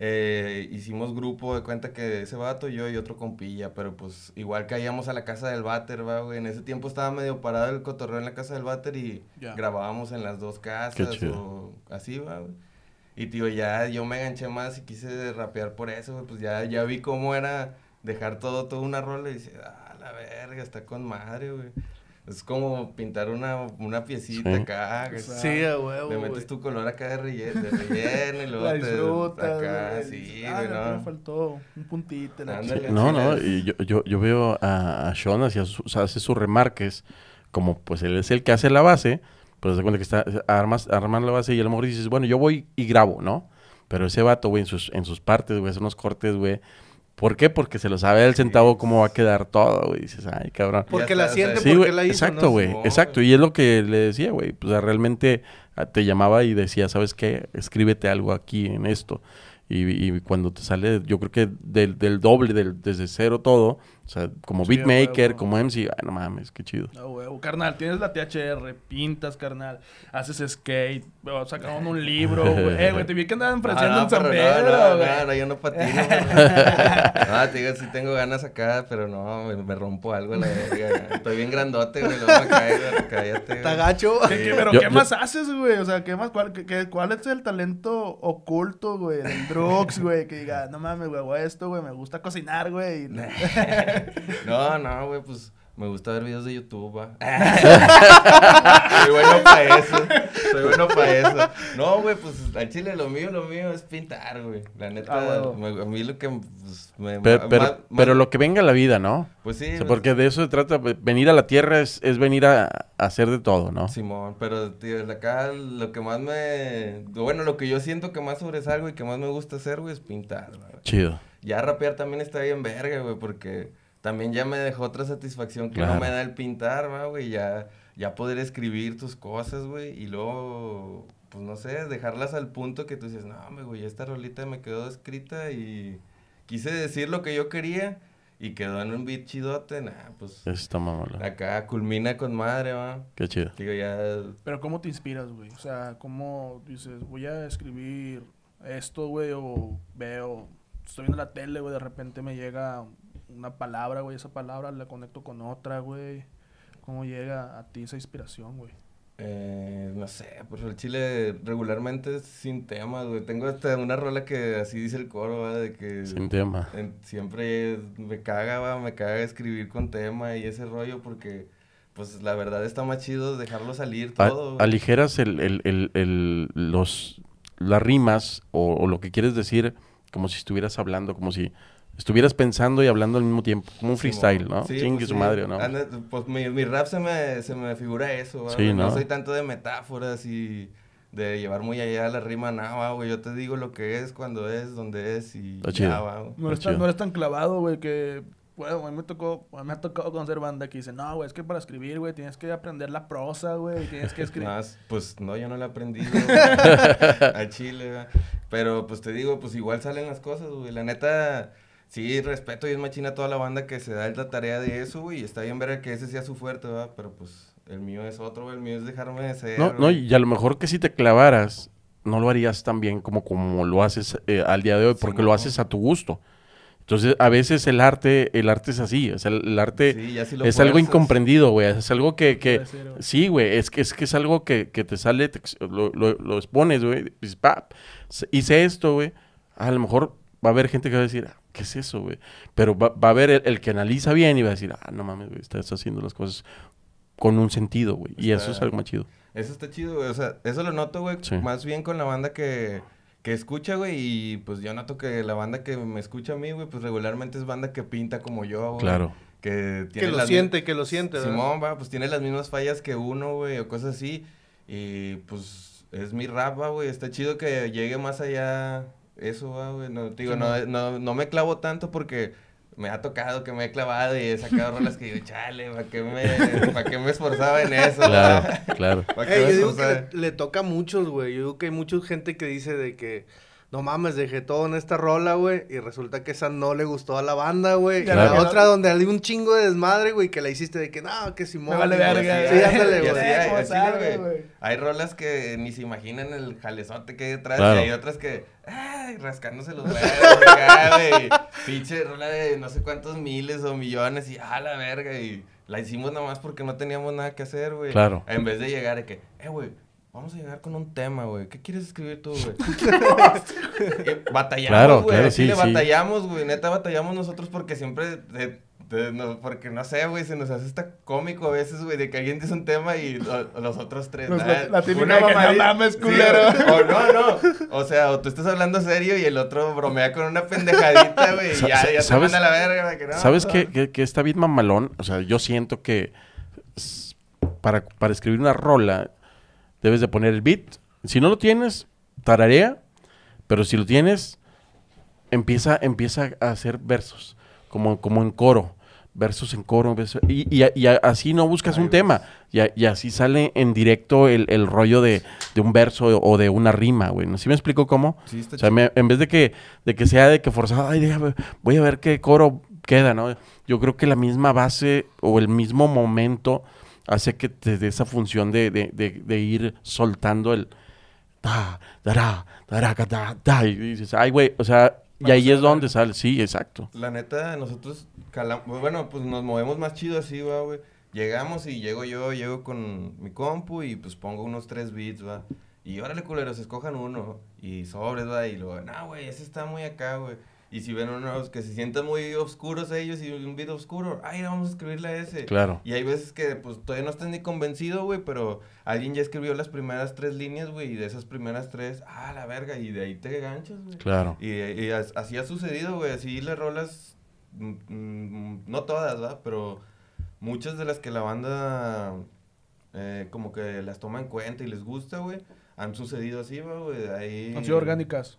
Eh, hicimos grupo de cuenta que ese vato, yo y otro compilla, pero pues igual caíamos a la casa del váter, va, güey. En ese tiempo estaba medio parado el cotorreo en la casa del váter y grabábamos en las dos casas o así, va, güey. Y tío, ya yo me enganché más y quise rapear por eso, güey. Pues ya, ya vi cómo era dejar todo, toda una rola y dice, ah, la verga, está con madre, güey. Es como pintar una, una piecita Sí. acá, güey. Exacto. Sí, a huevo, Le metes tu color acá de relleno, de relleno y luego La te disfrutas, acá, sí, Ah, güey, no, me no. faltó un puntito. la. No, sí, no, es- y yo, yo, yo veo a, a Sean hacia su- o sea, hace sus remarques, como pues él es el que hace la base, pues se cuenta que está, armas, armas la base y a lo mejor dices, bueno, yo voy y grabo, ¿no? Pero ese vato, güey, en sus, en sus partes, güey, hace unos cortes, güey. ¿Por qué? Porque se lo sabe el centavo cómo va a quedar todo, güey. Dices, ay, cabrón. Porque la siente, Sí, porque la hizo, exacto, güey, exacto. Y es lo que le decía, güey. Pues o sea, realmente ah, te llamaba y decía, ¿sabes qué? Escríbete algo aquí en esto. Y, y cuando te sale, yo creo que del, del doble, del, desde cero todo, o sea, como Sí, beatmaker, huevo. como MC, ay, no mames, qué chido. No, huevo, carnal, tienes la THR, pintas, carnal, haces skate, oh, sacaron un libro, [laughs] güey. Eh, güey, te vi que andaban ofreciendo Ah, en no, San pero Pedro, no, no, güey. no, no, yo no patino. [laughs] no, te digo, sí tengo ganas acá, pero no, me, me rompo algo la verga. Estoy bien grandote, güey, luego me caigo, cállate. Está güey. gacho. ¿Qué- qué- pero Yo- ¿qué yo- más haces, güey? O sea, ¿qué más? ¿Cuál, qué- cuál es el talento oculto, güey? Del drugs, güey. Que diga, no mames, güey, esto, güey. Me gusta cocinar, güey. [laughs] No, no, güey, pues me gusta ver videos de YouTube, va. [laughs] Soy bueno para eso. Soy bueno para eso. No, güey, pues al chile lo mío, lo mío es pintar, güey. La neta, Ah, me- a mí lo que pues, me... Pero, ma- pero, ma- pero ma- lo que venga a la vida, ¿no? Pues sí. O sea, pues, porque de eso se trata. ve- Venir a la tierra es, es venir a, a hacer de todo, ¿no? Simón, pero tío, de acá lo que más me... Bueno, lo que yo siento que más sobresalgo y que más me gusta hacer, güey, es pintar, güey. Chido. Ya rapear también está bien verga, güey, porque también ya me dejó otra satisfacción que Claro. no me da el pintar, va, güey, ya, ya poder escribir tus cosas, güey, y luego, pues no sé, dejarlas al punto que tú dices, no, güey, esta rolita me quedó escrita y quise decir lo que yo quería y quedó en un beat chidote, nah, pues Eso está mamalo. acá culmina con madre, va. Qué chido. Digo, ya Pero ¿cómo te inspiras, güey? O sea, ¿cómo dices, voy a escribir esto, güey? O veo, estoy viendo la tele, güey, de repente me llega una palabra, güey, esa palabra la conecto con otra, güey. ¿Cómo llega a ti esa inspiración, güey? Eh, no sé, pues el chile regularmente es sin temas, güey. Tengo hasta una rola que así dice el coro, ¿va? De que Sin tema. en- siempre es- me caga, va, me caga escribir con tema y ese rollo porque, pues la verdad está más chido dejarlo salir A- todo. güey. aligeras el, el, el, el- los, las rimas o, o lo que quieres decir como si estuvieras hablando, como si estuvieras pensando y hablando al mismo tiempo, como un freestyle. ¿no? Sí, Chingue pues su sí. madre, ¿no? Anda, pues mi, mi rap se me, se me figura eso, ¿va, Sí, güey? ¿no? No soy tanto de metáforas y de llevar muy allá la rima, nada, güey. Yo te digo lo que es, cuando es, donde es y Está ya, va, güey. No eres, tan, no eres tan clavado, güey, que... Bueno, a mí me tocó, a mí me ha tocado conocer banda que dice, no, güey, es que para escribir, güey, tienes que aprender la prosa, güey, tienes que escribir... [laughs] Más, pues no, yo no la aprendí [laughs] a Chile, ¿va? pero pues te digo, pues igual salen las cosas, güey. La neta, sí, respeto y es machina a toda la banda que se da la tarea de eso, güey. y Está bien ver que ese sea su fuerte, ¿va? Pero pues el mío es otro, güey. El mío es dejarme de ser. No, no, y a lo mejor que si te clavaras, no lo harías tan bien como, como lo haces eh, al día de hoy, porque lo haces a tu gusto. Entonces, a veces el arte, el arte es así, o sea, el, el arte Sí, es algo incomprendido, güey, es algo que, que sí, güey, es que es que es algo que, que te sale, te lo, lo, lo expones, güey, dices, "Pa, s- hice esto, güey, a lo mejor va a haber gente que va a decir, "Ah, ¿qué es eso, güey? Pero va, va a haber el, el que analiza bien y va a decir, ah, no mames, güey, estás haciendo las cosas con un sentido, güey, y eso es algo más chido. Eso está chido, güey. O sea, eso lo noto, güey, Sí. más bien con la banda que, que escucha, güey. Y pues yo noto que la banda que me escucha a mí, güey, pues regularmente es banda que pinta como yo, güey. Claro. Que tiene Que lo las siente, que lo siente, ¿verdad? Simón, va, pues tiene las mismas fallas que uno, güey, o cosas así. Y pues es mi rap, va, güey. Está chido que llegue más allá eso, va, güey. No, te digo, no, no, no me clavo tanto porque me ha tocado que me he clavado y he sacado [laughs] rolas que digo, chale, ¿para qué me, pa' qué me esforzaba en eso? Claro, [laughs] claro. ¿Pa' qué Eh, yo digo que le, le toca a muchos, güey. Yo digo que hay mucha gente que dice de que, no mames, dejé todo en esta rola, güey. Y resulta que esa no le gustó a la banda, güey. Y Claro. la otra donde hay un chingo de desmadre, güey, que la hiciste de que, no, que Simón. Me vale y- verga, Sí, ándale, Y güey. hay, ¿Cómo así, salga, güey. Hay rolas que ni se imaginan el jalezote que hay detrás. Claro. Y hay otras que, ay, rascándose los huevos güey. [laughs] Pinche rola de no sé cuántos miles o millones y a la verga. Y la hicimos nomás porque no teníamos nada que hacer, güey. Claro. En vez de llegar de que, eh, güey. Vamos a llegar con un tema, güey. ¿Qué quieres escribir tú, güey? [laughs] Y batallamos, Claro, güey. claro, sí, le sí. batallamos, güey. Neta, batallamos nosotros porque siempre... de- de- no, porque no sé, güey, se nos hace hasta cómico a veces, güey, de que alguien dice un tema y lo- los otros tres. Nos- nada, la- típica que, mamadita. "No mames, Sí, culero". o no, no. O sea, o tú estás hablando serio y el otro bromea con una pendejadita, [laughs] güey, y ya, ya te ¿sabes- manda a la verga. que no, ¿Sabes no. qué, qué, qué está bien mamalón? O sea, yo siento que para, para escribir una rola debes de poner el beat. Si no lo tienes, tararea. Pero si lo tienes, empieza, empieza a hacer versos. Como, como en coro. Versos en coro. versos- y, y- así no buscas Ay, un tema. Y, así sale en directo el, el rollo de, de un verso o de una rima, güey. ¿Sí me explico cómo? Sí, está O sea, me- en vez de que, de que sea de que forzado, ay, déjame, voy a ver qué coro queda, ¿no? Yo creo que la misma base o el mismo momento hace que te dé esa función de, de, de, de ir soltando el da, dará, dará, da, da, y dices, ay, güey, o sea, y ahí es donde sale, sí, exacto. La neta, nosotros calamos, bueno, pues nos movemos más chido así, va, güey. Llegamos y llego yo, llego con mi compu y pues pongo unos tres beats, va. Y órale, culeros, escojan uno. Y sobres, va. Y luego, no, güey, ese está muy acá, güey. Y si ven unos que se sientan muy oscuros ellos y un beat oscuro, ay, vamos a escribirle a ese. Claro. Y hay veces que, pues, todavía no estás ni convencido, güey, pero alguien ya escribió las primeras tres líneas, güey, y de esas primeras tres, ah, la verga, y de ahí te ganchas, güey. Claro. Y, y as- así ha sucedido, güey. Así las rolas, mm, mm, no todas, ¿verdad? Pero muchas de las que la banda eh, como que las toma en cuenta y les gusta, güey, han sucedido así, va, güey. Ahí... Han sido orgánicas.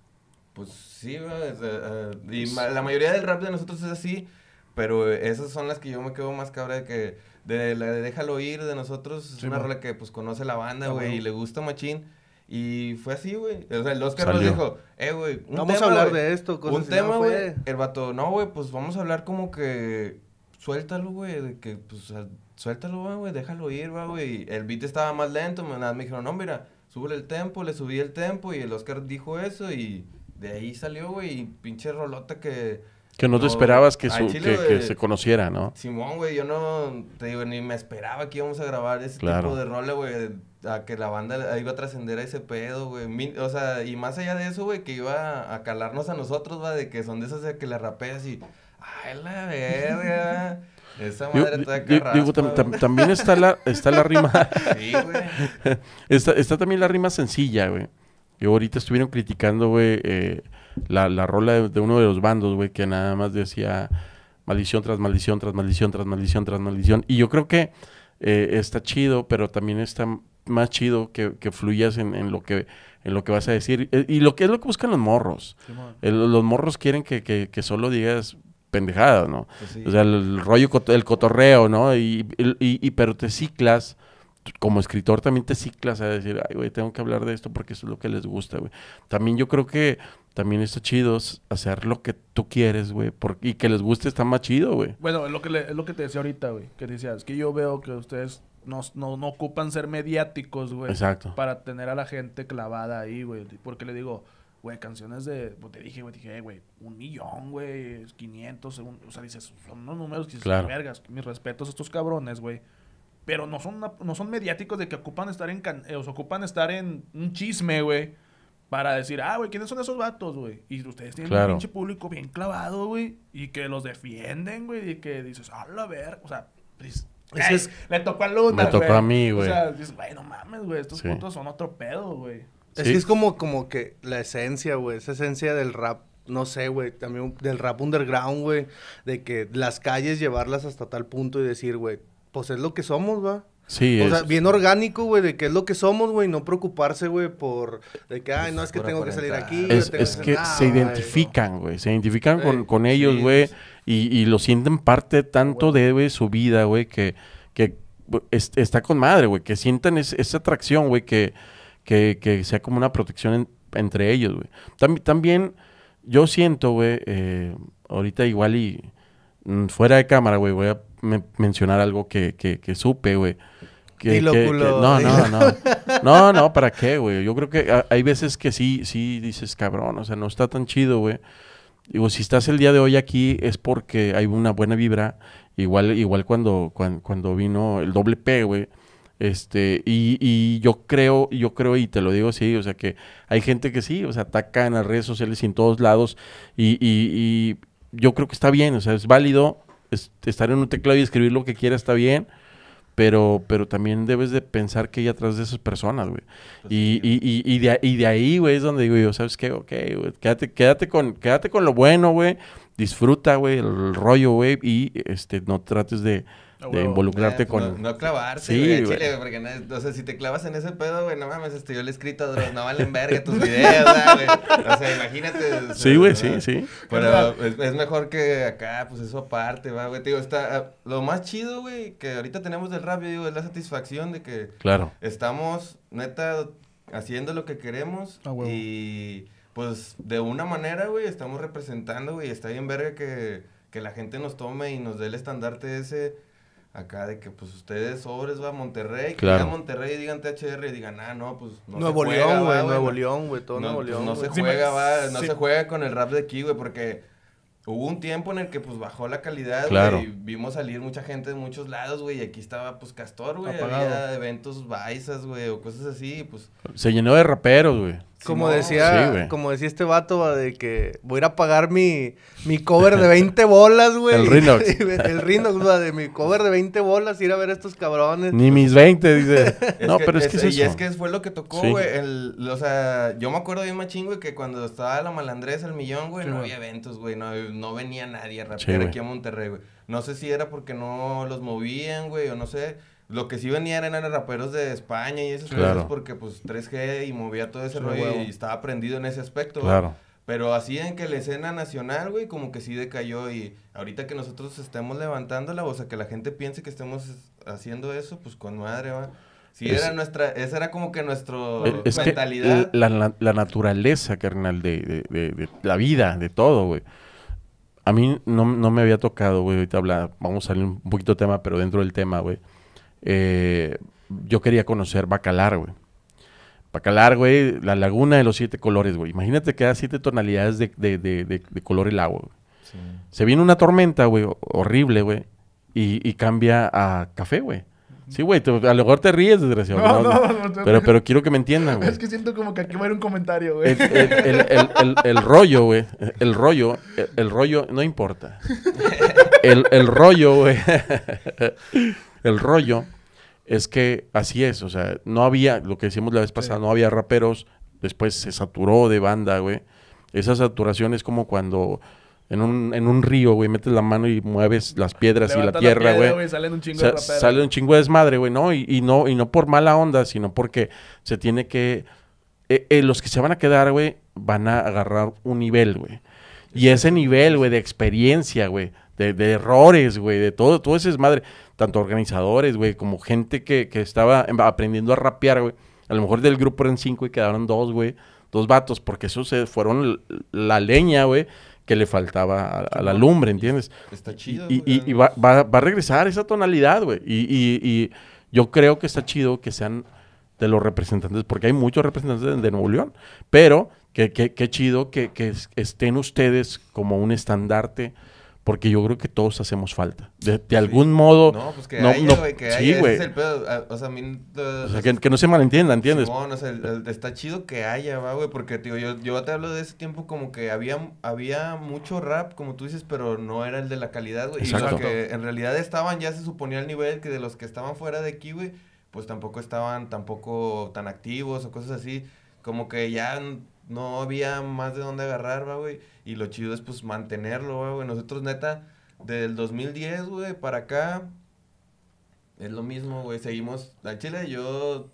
Pues sí, eh, eh, y ma- la mayoría del rap de nosotros es así, pero esas son las que yo me quedo más cabra de que... De la de Déjalo Ir de nosotros, es Sí, una rola que pues conoce la banda, Ah, güey, y le gusta machín. Y fue así, güey. O sea, el Oscar nos dijo, eh, güey, un Vamos a tema, hablar güey. de esto, cosas Un tema, güey. El vato, no, güey, pues vamos a hablar como que suéltalo, güey, de que, pues, a- suéltalo, güey, déjalo ir, va, güey. El beat estaba más lento, me, me dijeron, no, mira, súbele el tempo, le subí el tempo y el Oscar dijo eso y de ahí salió, güey, pinche rolota que... Que no te esperabas que, al su- chile, que, que güey. se conociera, ¿no? Simón, güey, yo no, te digo, ni me esperaba que íbamos a grabar ese Claro. tipo de rola, güey, a que la banda iba a trascender a ese pedo, güey. O sea, y más allá de eso, güey, que iba a calarnos a nosotros, va, de que son de esas de que la rapeas y, ay, la verga, [laughs] esa madre di- toda di- digo, tam- carraspa, tam- también está la, está la rima... [laughs] Sí, güey. [laughs] Está, está también la rima sencilla, güey. Que ahorita estuvieron criticando, güey, eh, la, la rola de, de uno de los bandos, güey, que nada más decía maldición tras maldición, tras maldición, tras maldición, tras maldición. Y yo creo que eh, está chido, pero también está más chido que, que fluyas en, en lo que en lo que vas a decir. Eh, Y lo que es lo que buscan los morros. El- los morros quieren que, que- que solo digas pendejadas, ¿no? Pues sí. O sea, el, el rollo, el cotorreo, ¿no? Y, y, y- pero te ciclas, como escritor también te ciclas a decir, ay, güey, tengo que hablar de esto porque eso es lo que les gusta, güey. También yo creo que también está chido hacer lo que tú quieres, güey, y que les guste está más chido, güey. Bueno, es lo que, le- es lo que te decía ahorita, güey. Que decías, es que yo veo que ustedes no, no, no ocupan ser mediáticos, güey. Exacto. Para tener a la gente clavada ahí, güey. Porque le digo, güey, canciones de... Pues te dije, güey, dije, güey, un millón, güey, 500, un- o sea, dices, son unos números que dices, Claro. vergas, mis respetos a estos cabrones, güey. Pero no son, una- no son mediáticos de que ocupan estar en... can- eh, ocupan estar en un chisme, güey. Para decir, ah, güey, ¿quiénes son esos vatos, güey? Y ustedes tienen Claro. un pinche público bien clavado, güey. Y que los defienden, güey. Y que dices, a la ver. O sea, pues, Ese "Ey, es- le tocó a Luna, Me tocó güey". a mí, güey. O sea, dices, güey, no mames, güey. Estos Sí. putos son otro pedo, güey. Es Sí. que es como, como que la esencia, güey. Esa esencia del rap, no sé, güey. También del rap underground, güey. De que las calles llevarlas hasta tal punto y decir, güey, pues es lo que somos, va. Sí, O es- sea, bien orgánico, güey, de que es lo que somos, güey. No preocuparse, güey, por... De que, ay, no, es que tengo que salir aquí. es, tengo es que nada, se güey, no. identifican, güey. Se identifican con, con ellos, sí, güey. pues. Y, y lo sienten parte tanto de güey, su vida, güey, que, que bu- es- está con madre, güey. Que sientan es- esa atracción, güey, que, que, que sea como una protección en- entre ellos, güey. Tam- también yo siento, güey, eh, ahorita igual y mm, fuera de cámara, güey, voy a me- mencionar algo que, que, que supe, güey. Que, Dilo, que- que- culo, no, no, [laughs] no. No, no, ¿para qué, güey? Yo creo que ha- hay veces que sí, sí dices, cabrón, o sea, no está tan chido, güey. Digo, si estás el día de hoy aquí es porque hay una buena vibra. Igual, igual cuando, cuan- cuando, vino el doble P, güey. Este, y, y yo creo, yo creo, y te lo digo así, o sea que hay gente que sí, o sea, ataca en las redes sociales y en todos lados. Y, y- y yo creo que está bien, o sea, es válido es- estar en un teclado y escribir lo que quiera, está bien. Pero, pero también debes de pensar que hay atrás de esas personas, güey. Y, y, y, y de, y de ahí, güey, es donde digo yo, ¿sabes qué? Ok, güey, quédate, quédate, con, quédate con lo bueno, güey. Disfruta, güey, el rollo, güey. Y este, no trates de, De involucrarte Eh, con... No, no clavarse, Sí, güey, güey. chile, güey, porque, no- o sea, si te clavas en ese pedo, güey, no mames, este, yo le he escrito a Dross, no valen verga tus videos, ¿verdad, güey. O sea, imagínate. o sea, Sí, güey, sí, sí. Pero es, es mejor que acá, pues eso aparte, va, güey. Te digo, está, ah, lo más chido, güey, que ahorita tenemos del rap, yo digo, es la satisfacción de que Claro. estamos, neta, haciendo lo que queremos A huevo. y, pues, de una manera, güey, estamos representando, güey, está bien verga que, que la gente nos tome y nos dé el estandarte ese acá de que, pues, ustedes sobres, va, a Monterrey, que Claro. digan Monterrey y digan THR y digan, ah, no, pues, no Nuevo se juega, León, güey. Nuevo no- León, güey. Todo no, Nuevo pues, León. no güey. se juega, va, no sí. se juega con el rap de aquí, güey, porque hubo un tiempo en el que, pues, bajó la calidad, Claro. güey, y vimos salir mucha gente de muchos lados, güey, y aquí estaba, pues, Castor, güey, había eventos baisas, güey, o cosas así, y, pues, Se llenó de raperos, güey. Como decía, Sí, como decía este vato, va, de que voy a ir a pagar mi, mi cover de [laughs] 20 bolas, güey. El Rinox. [laughs] el Rinox, va, de mi cover de 20 bolas, ir a ver a estos cabrones. Ni mis 20, dice. [laughs] Es no, que- pero es que es Y eso. es que fue lo que tocó, Sí. güey. el O sea, yo me acuerdo bien machín, güey, que cuando estaba la malandrés al millón, güey, Sí, no había eventos, güey. No, no venía nadie a Sí, rapear güey. aquí a Monterrey, güey. No sé si era porque no los movían, güey, o no sé. Lo que sí venían eran raperos de España y esas Claro. cosas porque, pues, 3G y movía todo ese Sí, rollo huevo. y estaba aprendido en ese aspecto, güey. Claro. Pero así en que la escena nacional, güey, como que sí decayó y ahorita que nosotros estemos levantándola, o sea, que la gente piense que estemos haciendo eso, pues con madre, va. Sí, Es- era nuestra, esa era como que Eh, Es que mentalidad. la, la- la naturaleza, carnal, de, de- de- de la vida, de todo, güey. A mí no, no me había tocado, güey, ahorita habla, vamos a salir un poquito de tema, pero dentro del tema, güey. Eh, yo quería conocer Bacalar, güey. Bacalar, güey, la laguna de los siete colores, güey. Imagínate que da siete tonalidades de, de- de- de- color el agua, güey. Sí. Se viene una tormenta, güey, ho- horrible, güey, y, y cambia a café, güey. Sí, güey, te- a lo mejor te ríes, desgraciado. No, ¿no? no, no, pero, pero quiero que me entiendan, güey. Es que siento como que aquí va a ir un comentario, güey. El, el- el- el- rollo, güey. El rollo, el, el rollo, no importa. El, el rollo, güey. El rollo es que así es, o sea, no había, lo que decíamos la vez pasada, no había raperos, después se saturó de banda, güey. Esa saturación es como cuando en un, en un río, güey, metes la mano y mueves las piedras y la tierra, piedra, güey. Salen un chingo Sa- de raperos. sale un chingo de desmadre, güey, ¿no? Y, y no, y no por mala onda, sino porque se tiene que... eh, eh, los que se van a quedar, güey, van a agarrar un nivel, güey. Y ese nivel, güey, de experiencia, güey, de, de errores, güey, de todo, todo ese desmadre, tanto organizadores, güey, como gente que, que estaba aprendiendo a rapear, güey. A lo mejor del grupo eran cinco y quedaron dos, güey, dos vatos, porque esos se fueron la leña, güey, que le faltaba a, a la lumbre, ¿entiendes? Está chido. y- va, va- va a regresar esa tonalidad, güey. Y, y- y yo creo que está chido que sean de los representantes, porque hay muchos representantes de, de Nuevo León, pero que, que- que chido que, que es- estén ustedes como un estandarte, porque yo creo que todos hacemos falta. De, de algún modo... No, pues que no- haya, no- que sí, haya. ese es el pedo. O sea, a mí... O sea, que, que no se malentienda, ¿entiendes? Simón, o sea, el- el- está chido que haya, va, güey, porque, tío, yo, yo te hablo de ese tiempo como que había, había mucho rap, como tú dices, pero no era el de la calidad, güey. Y los que en realidad estaban, ya se suponía al nivel que de los que estaban fuera de aquí, güey, pues tampoco estaban tampoco tan activos o cosas así. Como que ya no había más de dónde agarrar, va, güey. Y lo chido es, pues, mantenerlo, va, güey. Nosotros, neta, del 2010, güey, para acá, es lo mismo, güey. Seguimos. Al chile, yo.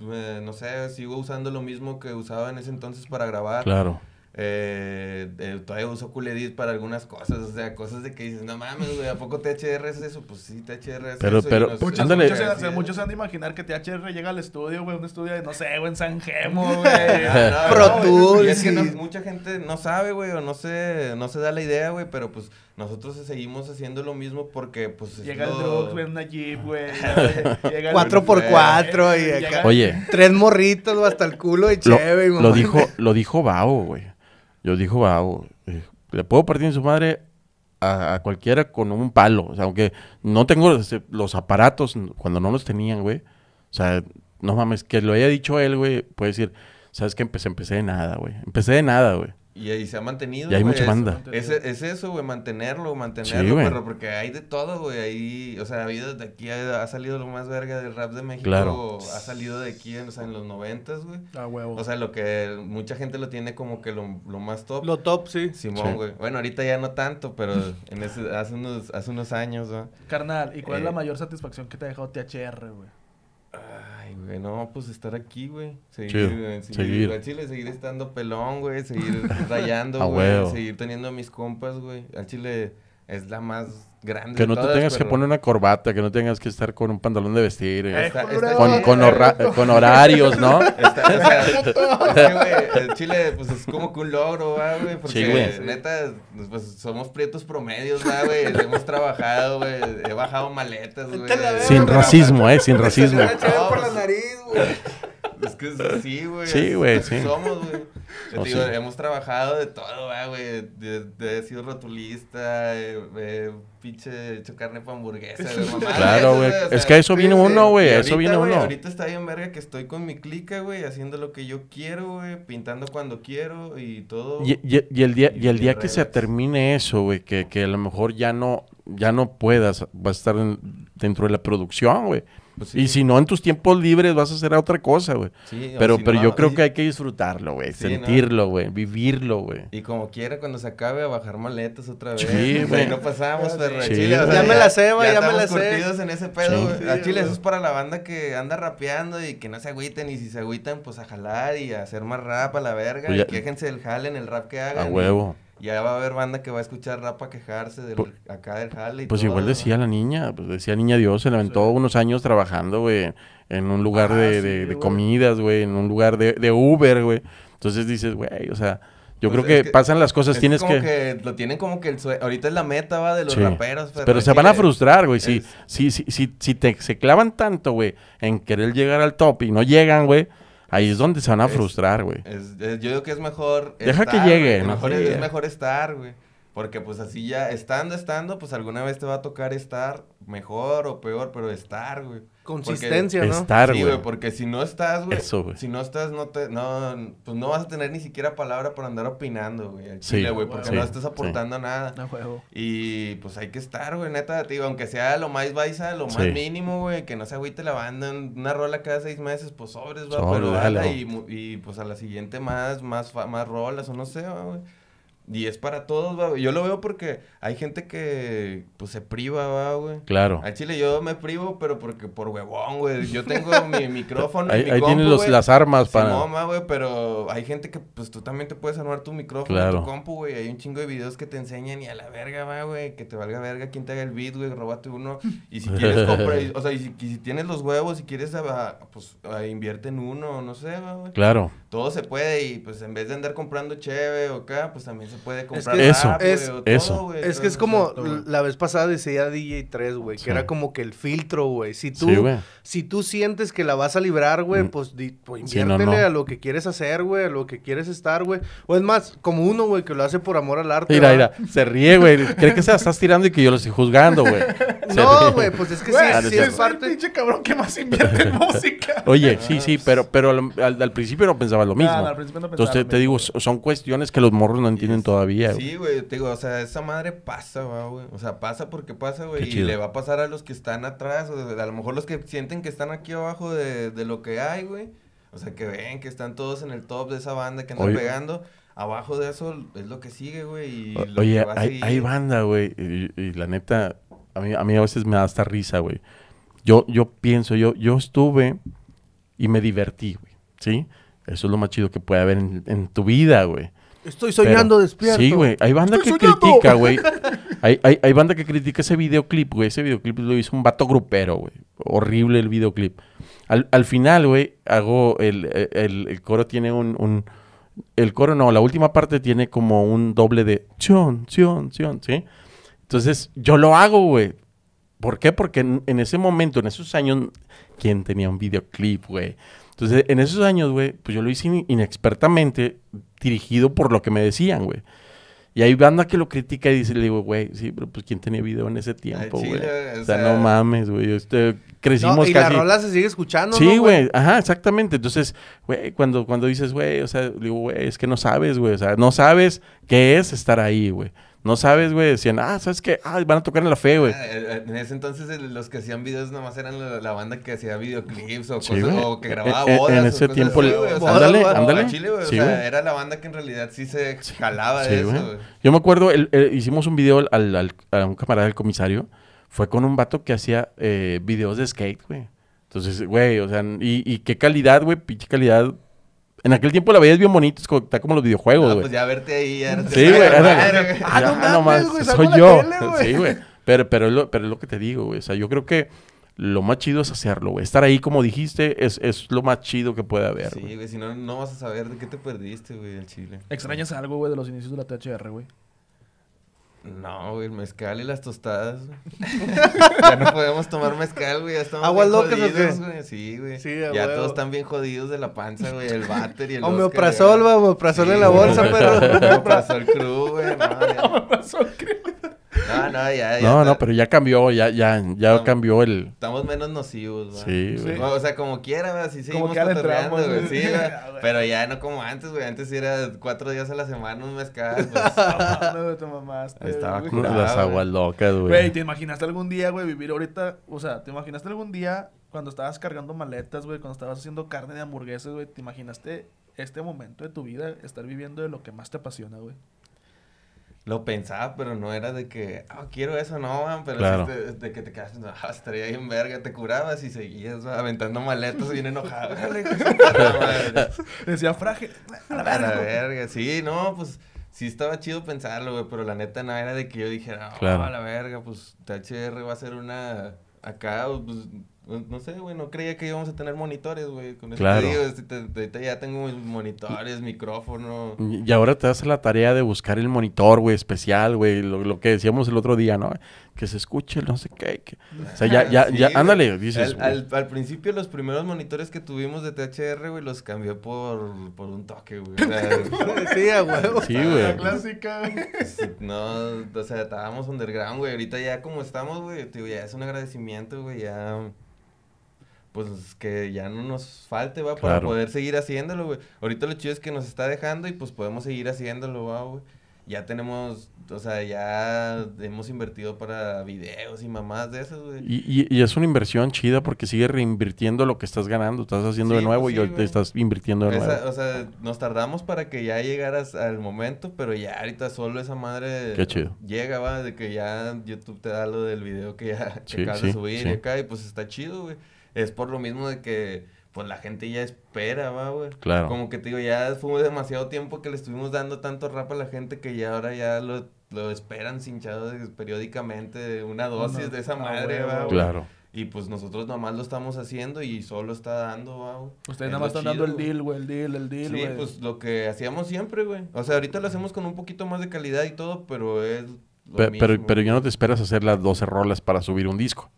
eh, no sé, sigo usando lo mismo que usaba en ese entonces para grabar. Claro. Eh, eh, todavía uso Cool Edit para algunas cosas, o sea, cosas de que dices, no mames, güey, ¿a poco THR es eso? Pues sí, THR es Pero- eso. pero- nos- Muchos, Ándale. muchos, se- muchos se han de imaginar que THR llega al estudio, güey, un estudio de, no sé, güey, en San Gemo, [laughs] güey. Ah, no, Pro no, Tools Y es que no- y- mucha gente no sabe, güey, o no se, no se da la idea, güey, pero pues nosotros seguimos haciendo lo mismo porque, pues... es Llega el Drux, güey, en una Jeep, güey. [laughs] Llega el- 4x4 y acá. Oye, Tres morritos hasta el culo chévere. y lo dijo, lo dijo Bao, güey. Lo dijo Bao. Eh, le puedo partir en su madre a, cualquiera con un palo. O sea, aunque no tengo los, aparatos cuando no los tenían, güey. O sea, no mames, que lo haya dicho él, güey, puede decir, ¿sabes qué? Empecé, empecé de nada, güey. Empecé de nada, güey. Y ahí se ha mantenido, Y hay güey, mucha es- banda. Es, es eso, güey, mantenerlo, Sí, mantenerlo, güey. pero porque hay de todo, güey, ahí, o sea, ha habido de aquí, ha, ha salido lo más verga del rap de México, Claro. ha salido de aquí, en, o sea, en los noventas, güey. Ah, huevo. O sea, lo que mucha gente lo tiene como que lo, lo más top. Lo top, sí. Simón, Sí. güey. Bueno, ahorita ya no tanto, pero [laughs] en ese, hace unos, hace unos años, ¿no? Carnal, ¿y cuál es la Eh. mayor satisfacción que te ha dejado THR, güey? Ay, güey, no, pues estar aquí, güey. Seguir, Chido, güey, seguir. Al chile, seguir estando pelón, güey. Seguir rayando, [laughs] güey. Seguir teniendo a mis compas, güey. Al chile es la más grande Que de no te tengas que poner una corbata, que no tengas que estar con un pantalón de vestir. eh, Está- Con- está con, chido, con, güey. horra- con horarios, ¿no? Está- o sea, es que, güey, el Chile, pues es como que un logro, ¿va, güey? Porque, Sí, güey. neta, pues somos prietos promedios, ¿va, güey? Hemos trabajado, güey. He bajado maletas, güey. Sin racismo, ¿eh? Sin racismo. Por la nariz, güey. Es que es así, güey. Sí, güey, sí. Somos, güey. Oh, sí. hemos trabajado de todo, güey. He sido rotulista, eh, eh, pinche hecho carne para hamburguesa, güey. [laughs] Claro, güey. o Es que a eso viene sí, uno, sí. güey, eso ahorita, viene uno. Ahorita está bien verga que estoy con mi clica, güey, haciendo lo que yo quiero, güey, pintando cuando quiero y todo. Y, y- y el día, y el día que se termine eso, güey, que, que a lo mejor ya no, ya no puedas, va a estar en- dentro de la producción, güey. Pues sí. Y si no, en tus tiempos libres vas a hacer otra cosa, güey. Sí, Pero, si pero no, yo creo que hay que disfrutarlo, güey. Sentirlo, güey. Vivirlo, güey. Y como quiera, cuando se acabe, a bajar maletas otra vez. Sí, Güey. No pasamos, perro. Sí, Chile, o güey. sea, Ya me la sé, güey, ya me la sé. curtidos en ese pedo, Sí. güey. Sí, a Chile, eso es para la banda que anda rapeando y que no se agüiten. Y si se agüitan, pues a jalar y a hacer más rap a la verga. Pues y quéjense del jale en el rap que hagan. A y- huevo. Ya va a haber banda que va a escuchar rap a quejarse del, Pues- acá del jale y Pues todo, igual ¿no? decía la niña, pues decía niña Dios, se lamentó unos años trabajando, güey, en un lugar Ah, de, sí, de- de güey. comidas, güey, en un lugar de, de Uber, güey. Entonces dices, güey, o sea, yo Pues creo que, pasan las cosas, Es tienes como que... que... lo tienen como que el sue- ahorita es la meta, va, de los Sí. raperos. Pero, Pero se van a frustrar, güey. Si, es- si, si, si, si te, se clavan tanto, güey, en querer llegar al top y no llegan, güey, ahí es donde se van a Es- frustrar, güey. Es- es- yo digo que es mejor. Deja que llegue. Mejor Sí. es, es mejor estar, güey. Porque pues así ya, estando, estando, pues alguna vez te va a tocar estar mejor o peor, pero estar, güey. Consistencia, ¿no? Estar, Sí, güey. güey, porque si no estás, güey. Eso, güey. Si no estás, no te, no, pues no vas a tener ni siquiera palabra para andar opinando, güey. al Sí, chile, güey, porque sí, no estás sí. aportando nada. A juego. Y pues hay que estar, güey, neta, digo, aunque sea lo más baisa, lo más Sí. mínimo, güey, que no se agüite la banda, en una rola cada seis meses, pues sobres, va, Sobre, pero dale, güey. y, mu- y pues a la siguiente más, más, fa- más rolas, o no sé, güey. Y es para todos, va, güey. Yo lo veo porque hay gente que, pues, se priva, va, güey. Claro. Al chile yo me privo, pero porque por huevón, güey. Yo [laughs] tengo mi micrófono. y Ahí, mi ahí compu, tienes los, güey. las armas para... Simón, ma, güey, pero hay gente que, pues, tú también te puedes armar tu micrófono Claro. tu compu, güey. Hay un chingo de videos que te enseñan y a la verga, va, güey. Que te valga verga quién te haga el beat, güey. Róbate uno. Y si quieres [laughs] comprar, o sea, y si, y si tienes los huevos y quieres, ah, pues, ah, invierte en uno, no sé, va, güey. Claro. Todo se puede y, pues, en vez de andar comprando cheve o acá, pues, también se puede comprar que Eso, rap, güey, es- o eso. todo, güey. Es que es como exacto, güey. la vez pasada decía DJ3, güey, Sí. que era como que el filtro, güey. Si tú, Sí, güey. si tú sientes que la vas a librar, güey, Mm. pues, di- pues Sí, no, inviértele no. a lo que quieres hacer, güey, a lo que quieres estar, güey. O es más, como uno, güey, que lo hace por amor al arte. Mira, ¿va? mira, se ríe, güey. Cree que se la estás tirando y que yo lo estoy juzgando, güey. [laughs] No, güey, pues es que Güey, Ah, sí, sí es es es el parte. pinche cabrón que más invierte en [laughs] música. Oye, sí, sí, pero, pero al, al- al principio no pensaba lo mismo. Ah, no, al principio no pensaba Entonces lo te, te digo, son cuestiones que los morros no entienden todavía. güey. Sí, güey, te digo, o sea, esa madre pasa, güey. O sea, pasa porque pasa, güey. Y le va a pasar a los que están atrás, o de- a lo mejor los que sienten que están aquí abajo de, de lo que hay, güey. O sea, que ven que están todos en el top de esa banda que andan Oye. pegando. Abajo de eso es lo que sigue, güey. Y lo Oye, que va a hay, seguir. hay banda, güey, y, y la neta, a mí, a mí a veces me da hasta risa, güey. Yo, yo pienso, yo, yo estuve y me divertí, güey, ¿sí? Eso es lo más chido que puede haber en, en tu vida, güey. Estoy soñando Pero- despierto. Sí, güey. Hay banda Estoy que soñando. critica, güey. Hay, hay, hay banda que critica ese videoclip, güey. Ese videoclip lo hizo un vato grupero, güey. Horrible el videoclip. Al, al final, güey, hago el, el, el coro tiene un, un- El coro no, la última parte tiene como un doble de... Sion, sion, sion, ¿sí? Entonces, yo lo hago, güey. ¿Por qué? Porque en, en ese momento, en esos años, ¿quién tenía un videoclip, güey? Entonces, en esos años, güey, pues yo lo hice in- inexpertamente, dirigido por lo que me decían, güey. Y hay banda que lo critica y dice, le digo, güey, sí, pero pues ¿quién tenía video en ese tiempo, güey? O, o sea, sea- no mames, güey. Este, crecimos No, y la rola se sigue escuchando, Sí, ¿no, güey, ajá, exactamente. Entonces, güey, cuando, cuando dices, güey, o sea, digo, güey, es que no sabes, güey, o sea, no sabes qué es estar ahí, güey. No sabes, güey, decían, ah, ¿sabes qué? Ah, van a tocar en la fe, güey. Ah, En ese entonces los que hacían videos nomás eran la, la banda que hacía videoclips o, Sí, cosas, o que grababa bodas. en ese tiempo así, güey, o sea, ándale, ándale. a Chile, güey, Sí, o sea, era la banda que en realidad sí se jalaba de Sí, eso, güey. Yo me acuerdo, el- el- hicimos un video al, al- a un camarada del comisario. Fue con un vato que hacía eh, videos de skate, güey. Entonces, güey, o sea, y, y qué calidad, güey, pinche calidad. En aquel tiempo la veías bien bonito, es como, está como los videojuegos, Ah, güey. pues ya verte ahí, ya era- Sí, güey. Ah, no Ya, mames, nomás, güey, salgo soy yo. tele, güey. Sí, güey. Pero, pero, es lo, pero es lo que te digo, güey. O sea, yo creo que lo más chido es hacerlo, güey. Estar ahí, como dijiste, es, es lo más chido que puede haber. Sí, güey, si no, no vas a saber de qué te perdiste, güey, el chile. ¿Extrañas algo, güey, de los inicios de la THR, güey? No, güey, el mezcal y las tostadas, güey. [laughs] ya no podemos tomar mezcal, güey, ya estamos ¿Aguas bien locas jodidos, güey. Sí, güey. Sí, ya huevo. todos están bien jodidos de la panza, güey, el váter y el Homeoprazol, ya. homeoprazol Sí, en la güey, bolsa, pero... Homeoprazol cru, güey, no, ya. No, no, ya, ya. No, está- no, pero ya cambió, ya, ya, ya No. cambió el... Estamos menos nocivos, güey. Sí, güey. O sea, como quiera, güey, así seguimos cotorreando, entramos, güey. Sí, [laughs] güey. Pero ya no como antes, güey. Antes era cuatro días a la semana un mezcal, [laughs] pues. No, te mamaste. Estaba curado. Las aguas locas, Güey, güey. ¿te imaginaste algún día, güey, vivir ahorita? O sea, ¿te imaginaste algún día cuando estabas cargando maletas, güey, cuando estabas haciendo carne de hamburguesas, güey? ¿Te imaginaste este momento de tu vida estar viviendo de lo que más te apasiona, güey? Lo pensaba, pero no era de que, ah, quiero eso, no, man, pero Claro. te- de que te quedas, no, ah, estaría ahí en verga, te curabas y seguías aventando maletas bien enojado. [laughs] [laughs] Decía Fraje, a la A la verga. verga, sí, no, pues sí estaba chido pensarlo, güey, pero la neta no era de que yo dijera, oh, Claro. a la verga, pues THR va a ser una acá, pues, no sé, güey, no creía que íbamos a tener monitores, güey. Con eso Claro. te digo, este, te- te- ahorita ya tengo mis monitores, micrófono. Y ahora te das la tarea de buscar el monitor, güey, especial, güey. Lo, lo que decíamos el otro día, ¿no? Que se escuche, no sé qué. que- O sea, ya, ya, Sí, ya, güey. ándale, dices. Al, al, al principio, los primeros monitores que tuvimos de THR, güey, los cambié por, por un toque, güey. O sea, [laughs] Sí, huevo. [laughs] Sí, La güey. clásica, güey. Sí, No, o sea, estábamos underground, güey. Ahorita ya como estamos, güey, te digo, ya es un agradecimiento, güey, ya... Pues que ya no nos falte, va, para Claro. poder seguir haciéndolo, güey. Ahorita lo chido es que nos está dejando y pues podemos seguir haciéndolo, va, güey. Ya tenemos, o sea, ya hemos invertido para videos y mamás de esas, güey. Y, y- y es una inversión chida porque sigue reinvirtiendo lo que estás ganando. Estás haciendo Sí, de nuevo pues y ahorita güey. estás invirtiendo de Esa- nuevo. o sea, nos tardamos para que ya llegaras al momento, pero ya ahorita solo esa madre Qué chido. llega, va, de que ya YouTube te da lo del video que ya Sí, acabas de subir y acá, y pues está chido, güey. Es por lo mismo de que, pues la gente ya espera, va, güey. Claro. Como que te digo, ya fue demasiado tiempo que le estuvimos dando tanto rap a la gente que ya ahora ya lo, lo esperan cinchado de- periódicamente, una dosis de esa madre, va, güey. Claro. Y pues nosotros nomás lo estamos haciendo y solo está dando, va, güey. Ustedes Es nada más lo están dando el deal, güey, el deal, el deal, Sí, güey. pues lo que hacíamos siempre, güey. O sea, ahorita lo hacemos con un poquito más de calidad y todo, pero es lo pero, mismo. pero ya no te esperas hacer las 12 rolas para subir un disco.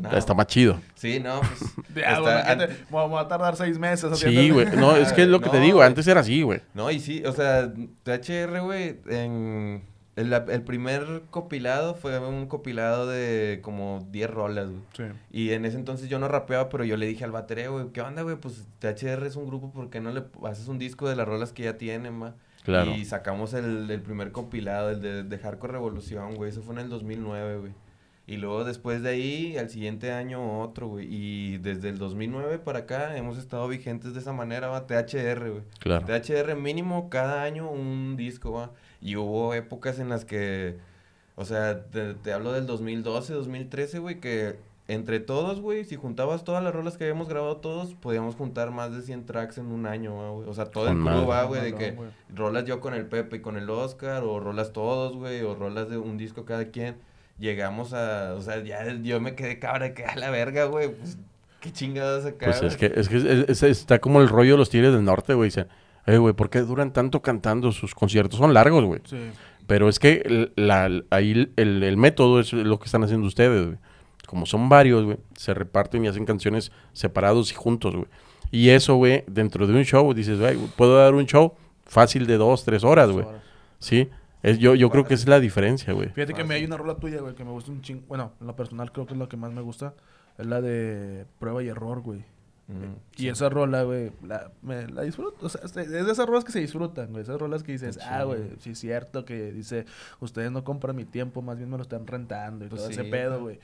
No. Está más chido. Sí, no, pues. [laughs] Ya, está- güey, an- imagínate, me voy a tardar seis meses Sí, güey. No, es que es lo que te [laughs] digo. Antes era así, güey. No, y sí, o sea, THR, güey, en... El, el primer copilado fue un copilado de como 10 rolas, güey. Sí. Y en ese entonces yo no rapeaba, pero yo le dije al batereo, güey, ¿qué onda, güey? Pues THR es un grupo, ¿por qué no le haces un disco de las rolas que ya tienen, ma? Claro. Y sacamos el, el primer compilado, el de, de Hardcore Revolución, güey. Eso fue en el 2009, güey. Y luego después de ahí, al siguiente año otro, güey. Y desde el 2009 para acá hemos estado vigentes de esa manera, va. THR, güey. Claro. THR mínimo cada año un disco, va. Y hubo épocas en las que, o sea, te, te hablo del 2012, 2013, güey, que entre todos, güey, si juntabas todas las rolas que habíamos grabado todos, podíamos juntar más de 100 tracks en un año, va, güey. O sea, todo el madre. va, güey, de que rolas yo con el Pepe y con el Oscar, o rolas todos, güey, o rolas de un disco cada quien. Llegamos a, o sea, ya yo me quedé cabra, que a la verga, güey, pues, qué chingados acá. Pues es güey? que, es que es- es- está como el rollo de los Tigres del Norte, güey. Dicen, eh, güey, ¿por qué duran tanto cantando? Sus conciertos son largos, güey. Sí. Pero es que la, ahí el, el método es lo que están haciendo ustedes, güey. Como son varios, güey, se reparten y hacen canciones separados y juntos, güey. Y eso, güey, dentro de un show, dices, güey, puedo dar un show fácil de dos, tres horas, güey. Sí, es, yo, yo creo que esa es la diferencia, güey. Fíjate que me hay una rola tuya, güey, que me gusta un ching... Bueno, en lo personal creo que es la que más me gusta. Es la de prueba y error, güey. Mm, Y esa rola, güey, la, me, la disfruto. O sea, es de esas rolas que se disfrutan, güey. Esas rolas que dices, ah, güey, sí es cierto que dice, ustedes no compran mi tiempo, más bien me lo están rentando y Pues todo ese pedo, güey. güey.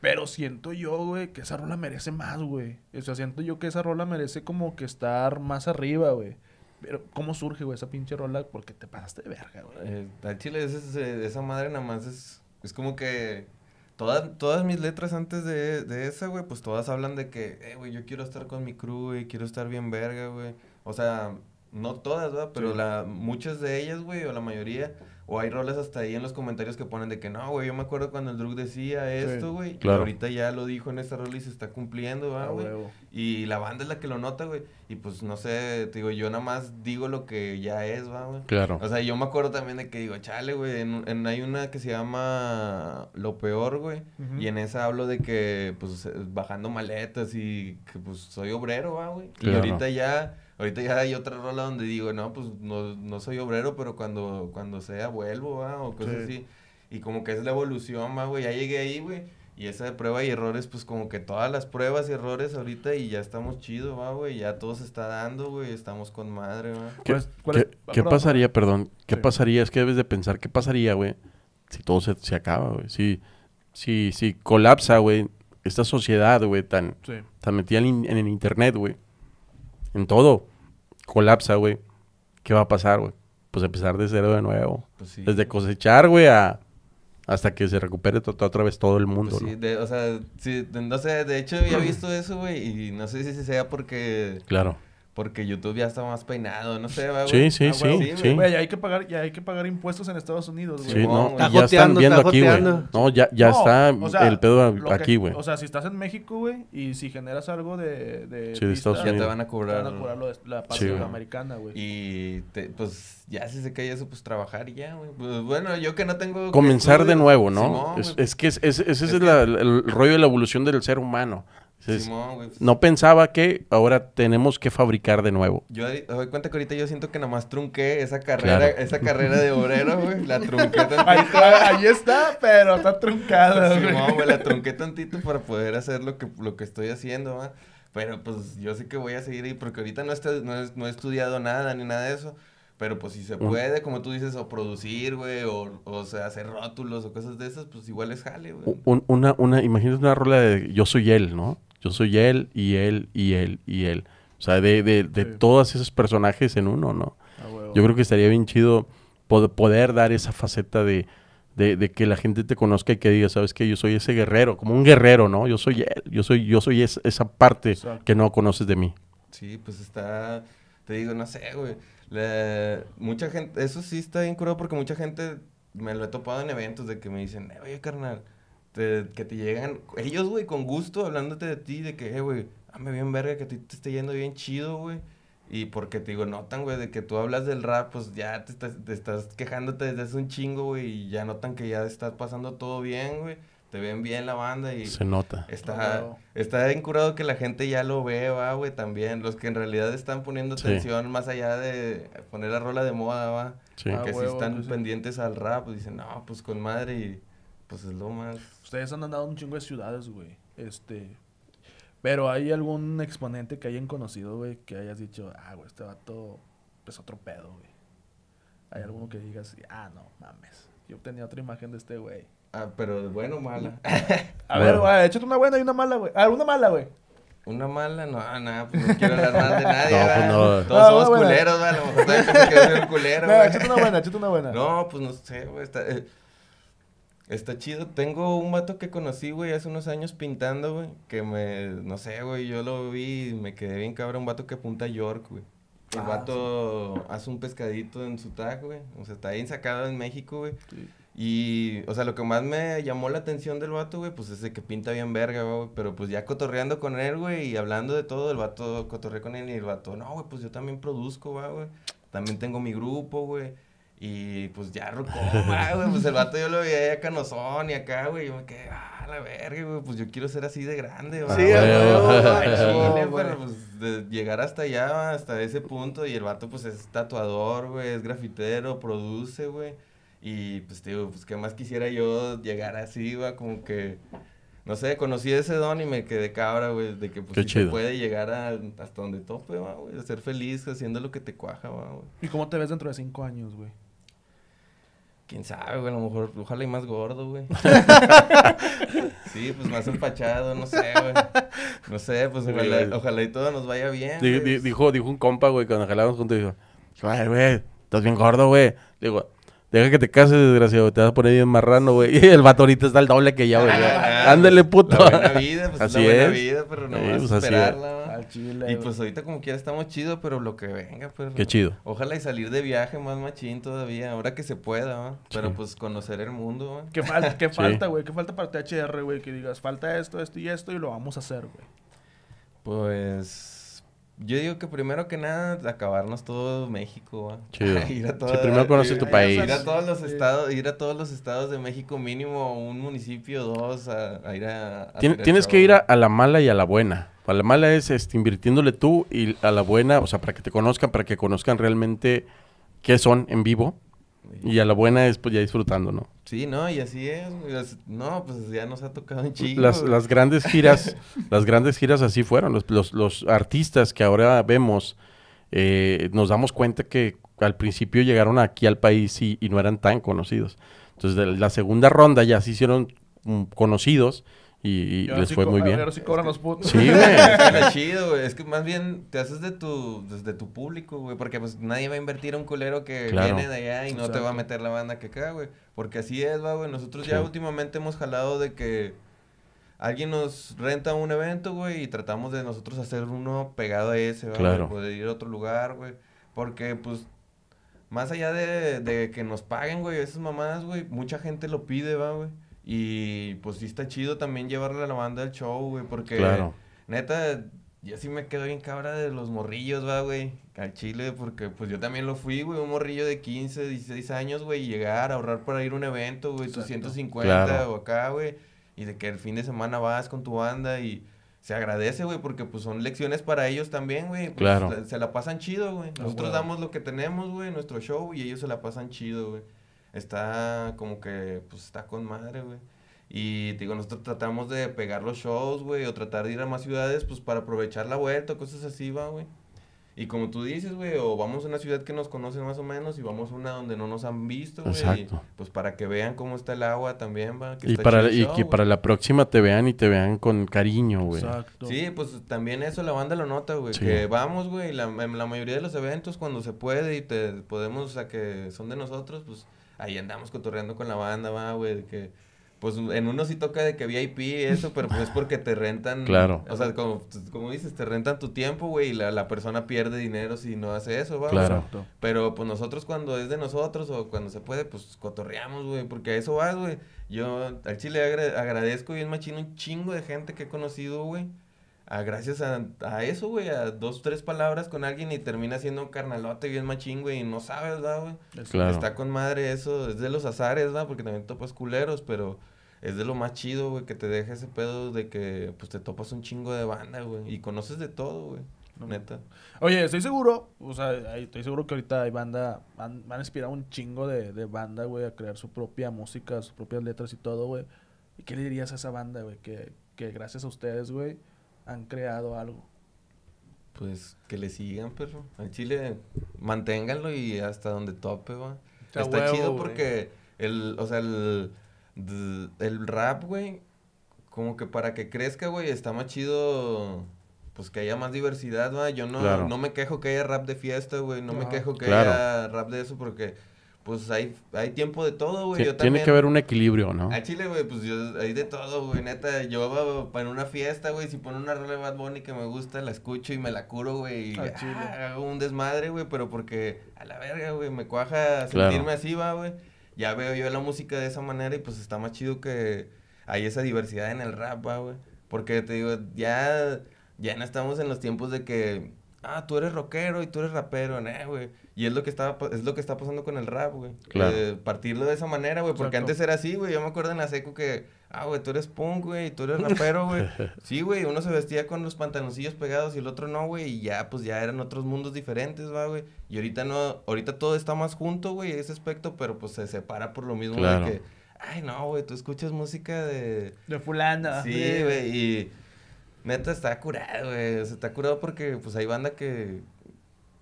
Pero siento yo, güey, que esa rola merece más, güey. O sea, siento yo que esa rola merece como que estar más arriba, güey. Pero, ¿cómo surge, güey, esa pinche rola? Porque te pasaste de verga, güey. Eh, chile, es, esa madre nada más es, es como que todas, todas mis letras antes de, de esa, güey, pues todas hablan de que, eh, güey, yo quiero estar con mi crew, güey, quiero estar bien verga, güey. O sea, no todas, ¿verdad? Pero Sí. la, muchas de ellas, güey, o la mayoría, o hay roles hasta ahí en los comentarios que ponen de que, no, güey, yo me acuerdo cuando el Drug decía esto, güey, y Claro. ahorita ya lo dijo en esta rola y se está cumpliendo, ¿verdad, Ah, güey? Y la banda es la que lo nota, güey. Y pues no sé, te digo, yo nada más digo lo que ya es, va, güey. Claro. O sea, yo me acuerdo también de que digo, chale, güey, en, en- hay una que se llama Lo Peor, güey. Y en esa hablo de que, pues, bajando maletas y que, pues, soy obrero, va, güey. Y Claro. ahorita ya, ahorita ya hay otra rola donde digo, no, pues, no, no soy obrero, pero cuando, cuando sea vuelvo, va, o cosas Sí. así. Y como que es la evolución, va, güey. Ya llegué ahí, güey. Y esa de prueba y errores, pues como que todas las pruebas y errores ahorita y ya estamos chido, va, güey. Ya todo se está dando, güey. Estamos con madre, va. ¿Qué, ¿Cuál es- cuál qué- es- ah, qué perdón, pasaría, perdón? ¿Qué Sí. pasaría? Es que debes de pensar, ¿qué pasaría, güey? Si todo se, se acaba, güey. Si, si, si colapsa, güey, esta sociedad, güey, tan, Sí. tan metida en, en el internet, güey. En todo. Colapsa, güey. ¿Qué va a pasar, güey? Pues empezar de cero de nuevo. Pues sí. Desde cosechar, güey, a... Hasta que se recupere otra vez todo el mundo, Pues sí, ¿no? de- o sea, sí, no sé, de hecho había [clears throat] visto eso, güey, y no sé si sea porque, Claro. Porque YouTube ya está más peinado, no sé, güey. Sí, sí, Ah, sí, sí. Güey, ya hay que pagar, ya hay que pagar impuestos en Estados Unidos, güey. Sí, no, y ya están viendo está aquí, güey. No, ya, ya No, está o sea, el pedo aquí, güey. O sea, si estás en México, güey, y si generas algo de... de Sí, de Estados Ya te Unidos. van a Te cobrar. van a cobrar lo de la parte Sí, güey. americana, güey. Y te- pues ya si se cae eso, pues trabajar y ya, güey. Pues bueno, yo que no tengo... Comenzar de nuevo, ¿no? Simón, es, es que es, es- ese es, Es la- el rollo de la evolución del ser humano. Es- Simón, güey. pues, no pensaba que ahora tenemos que fabricar de nuevo. Yo doy cuenta que ahorita yo siento que nada más trunqué esa carrera, Claro. esa carrera de obrero, güey. La trunqué Ahí, tantito. ahí está, pero está truncada. Simón, güey, la trunqué tantito para poder hacer lo que, lo que estoy haciendo, ¿va? Pero pues yo sé que voy a seguir ahí porque ahorita no, estoy- no, he- no he estudiado nada ni nada de eso. Pero pues si se puede, como tú dices, o producir, güey, o, o sea, hacer rótulos o cosas de esas, pues igual es jale, güey. Un- una, una, imagínate una rola de yo soy él, ¿no? Yo soy él y él y él y él. O sea, de, de, de Sí. todos esos personajes en uno, ¿no? Ah. Yo creo que estaría bien chido pod- poder dar esa faceta de, de, de que la gente te conozca y que diga, ¿sabes qué? Yo soy ese guerrero, como un guerrero, ¿no? Yo soy él, yo soy, yo soy es- esa parte Exacto. que no conoces de mí. Sí, pues está, te digo, no sé, güey. La- mucha gente, eso sí está bien curado porque mucha gente me lo he topado en eventos de que me dicen, eh, oye, carnal, te- que te llegan, ellos, güey, con gusto hablándote de ti, de que, eh, güey, dame bien verga, que a ti te esté yendo bien chido, güey. Y porque te digo, notan, güey, de que tú hablas del rap, pues ya te estás, te estás quejándote desde hace un chingo, güey, y ya notan que ya estás pasando todo bien, güey. Te ven bien la banda y... Se nota. Está, Wow. está incurado que la gente ya lo ve, va, güey, también. Los que en realidad están poniendo Sí. atención más allá de poner la rola de moda, va. Sí. Ah, que sí huevo, están pues sí. pendientes al rap, pues dicen, no, pues con madre y pues es lo más... Ustedes han andado en un chingo de ciudades, güey. Este. Pero hay algún exponente que hayan conocido, güey, que hayas dicho, ah, güey, este vato es otro pedo, güey. Hay alguno que digas, ah, no, mames. Yo tenía otra imagen de este güey. Ah, pero bueno o mala. A Bueno. ver, güey, échate una buena y una mala, güey. Ah, una mala, güey. Una mala, no, nada, pues no quiero hablar mal de nadie, No, pues no. Todos No, somos culeros, ¿verdad? A lo mejor todavía un culero, No, güey. échate una buena, échate una buena. No, pues no sé, güey. Está, eh, está chido. Tengo un vato que conocí, güey, hace unos años pintando, güey. Que me, no sé, güey, yo lo vi y me quedé bien cabrón. Un vato que apunta a York, güey. El Ah, vato hace un pescadito en su tag, güey. O sea, está bien sacado en México, güey. Sí. Y, o sea, lo que más me llamó la atención del vato, güey, pues es de que pinta bien verga, güey. Pero pues ya cotorreando con él, güey, y hablando de todo, el vato cotorreé con él y el vato, no, güey, pues yo también produzco, va, güey. También tengo mi grupo, güey. Y pues ya rocó, [laughs] va, güey. Pues el vato yo lo veía ya canosón y acá, güey. Yo me quedé, ah, la verga, güey. Pues yo quiero ser así de grande, va. [laughs] Sí, güey. Güey. pero pues de llegar hasta allá, va, hasta ese punto. Y el vato, pues es tatuador, güey, es grafitero, produce, güey. Y pues, te digo, pues qué más quisiera yo llegar así, va, como que. No sé, conocí ese don y me quedé cabra, güey, de que pues Qué sí puede llegar a- hasta donde tope, va, güey, a ser feliz haciendo lo que te cuaja, va, güey. ¿Y cómo te ves dentro de cinco años, güey? Quién sabe, güey, a lo mejor, ojalá y más gordo, güey. [laughs] sí, pues más empachado, no sé, güey. No sé, pues ojalá, ojalá y todo nos vaya bien. Di- güey. di- dijo, dijo un compa, güey, cuando jalábamos juntos, dijo, "Ay, güey, estás bien gordo, güey. Digo, deja que te cases, desgraciado, te vas a poner bien marrano, güey. [laughs] Y el vato ahorita está el doble que ya, güey. Ah, Ándale, puto. La buena vida, pues Así la buena es. vida, pero no Sí, vas pues, a esperarla. Chile. Y güey. pues ahorita como quiera estamos chidos, pero lo que venga, pues. Qué chido. Ojalá y salir de viaje más machín todavía, ahora que se pueda, ¿va? Pero Sí. pues conocer el mundo, ¿va? ¿Qué, fal- qué [laughs] Sí. falta, güey? ¿Qué falta para THR, güey? Que digas, falta esto, esto y esto y lo vamos a hacer, güey. Pues yo digo que primero que nada acabarnos todo México, ¿va? Chido. [laughs] ir a Sí, primero conoces tu ir- país. Ir a todos los Sí. estados, ir a todos los estados de México mínimo un municipio, dos, a, a ir a, Tien- tienes que ir a, a la mala y a la buena. A la mala es este, invirtiéndole tú y a la buena, o sea, para que te conozcan, para que conozcan realmente qué son en vivo. Y a la buena es pues ya disfrutando, ¿no? Sí, no, y así es, No, pues ya nos ha tocado un chingo. Las, las grandes giras, [laughs] las grandes giras así fueron. Los, los, los artistas que ahora vemos, eh, nos damos cuenta que al principio llegaron aquí al país y, y no eran tan conocidos. Entonces, de la segunda ronda ya se hicieron mm, conocidos y, y ahora les sí fue muy bien. Ahora sí cobran los putos. Sí, [laughs] güey. Es que lo chido, güey. Es que más bien te haces de tu, desde tu público, güey. Porque pues nadie va a invertir a un culero que Claro. viene de allá y no te va a meter la banda que acá, güey. Porque así es, va, güey. Nosotros ya últimamente hemos jalado de que alguien nos renta un evento, güey, y tratamos de nosotros hacer uno pegado a ese, ¿va, Claro. güey? Poder ir a otro lugar, güey. Porque, pues, más allá de, de que nos paguen, güey, esas mamadas, güey, mucha gente lo pide, va, güey. Y, pues, sí está chido también llevarle a la banda al show, güey, porque... Claro. Neta, yo sí me quedo bien cabra de los morrillos, va, güey. Al Chile, porque pues yo también lo fui, güey. Un morrillo de 15, 16 años, güey. Y llegar a ahorrar para ir a un evento, güey. Tus Exacto. 150 Claro. o acá, güey. Y de que el fin de semana vas con tu banda y se agradece, güey. Porque pues son lecciones para ellos también, güey. Pues, Claro. la- Se la pasan chido, güey. Nosotros damos lo que tenemos, güey, nuestro show. Y ellos se la pasan chido, güey. Está como que, pues está con madre, güey. Y te digo, nosotros tratamos de pegar los shows, güey, o tratar de ir a más ciudades, pues para aprovechar la vuelta, o cosas así, va, güey. Y como tú dices, güey, o vamos a una ciudad que nos conocen más o menos, y vamos a una donde no nos han visto, güey. Pues para que vean cómo está el agua también, va. que Y está para, chido el y show, que güey. para la próxima te vean y te vean con cariño, güey. Exacto. Sí, pues también eso la banda lo nota, güey. Sí. Que vamos, güey, la, en la mayoría de los eventos cuando se puede y te podemos, o sea, que son de nosotros, pues ahí andamos cotorreando con la banda, va, güey, de que... Pues en uno sí toca de que VIP y eso, pero pues es porque te rentan... Claro. O sea, como, como dices, te rentan tu tiempo, güey, y la, la persona pierde dinero si no hace eso, va. güey. Claro. Exacto. Pero pues nosotros cuando es de nosotros o cuando se puede, pues cotorreamos, güey, porque a eso vas, güey. Yo al chile agra- agradezco bien machino un chingo de gente que he conocido, güey. A, gracias a, a eso, güey, a dos, tres palabras con alguien y termina siendo un carnalote bien machín, güey, y no sabes, ¿verdad, güey? Claro. Está con madre eso, es de los azares, ¿verdad? Porque también topas culeros, pero es de lo más chido, güey, que te deja ese pedo de que, pues, te topas un chingo de banda, güey, y conoces de todo, güey, neta. Oye, estoy seguro, o sea, estoy seguro que ahorita hay banda, van, van a inspirar un chingo de, de banda, güey, a crear su propia música, sus propias letras y todo, güey. ¿Y qué le dirías a esa banda, güey? Que, que gracias a ustedes, güey, han creado algo. Pues que le sigan, perro. Al chile, manténganlo y hasta donde tope, va. Está Está huevo, chido güey. porque el, o sea, el, el rap, güey, como que para que crezca, güey, está más chido, pues que haya más diversidad, va. Yo no, Claro. no me quejo que haya rap de fiesta, güey, no me quejo que Claro. haya rap de eso porque, pues hay, hay tiempo de todo, güey. Ti- Yo Tiene también- que haber un equilibrio, ¿no? a Chile, güey, pues yo, hay de todo, güey, neta, yo en una fiesta, güey, si pone una rola de Bad Bunny que me gusta, la escucho y me la curo, güey, y ah, hago un desmadre, güey, pero porque a la verga, güey, me cuaja Claro. sentirme así, va, güey, ya veo yo la música de esa manera y pues está más chido que hay esa diversidad en el rap, va, güey, porque te digo, ya, ya no estamos en los tiempos de que, ah, tú eres rockero y tú eres rapero, ¿no, güey? Y es lo que está, es lo que está pasando con el rap, güey. Claro. Eh, partirlo de esa manera, güey, porque Exacto. antes era así, güey. Yo me acuerdo en la seco que, ah, güey, tú eres punk, güey, tú eres rapero, güey. [laughs] Sí, güey, uno se vestía con los pantaloncillos pegados y el otro no, güey, y ya, pues ya eran otros mundos diferentes, va, güey. Y ahorita no, ahorita todo está más junto, güey, ese aspecto, pero pues se separa por lo mismo Claro. de que, ay, no, güey, tú escuchas música de... De fulana. Sí, güey, y neta está curado, güey. O sea, está curado porque pues hay banda que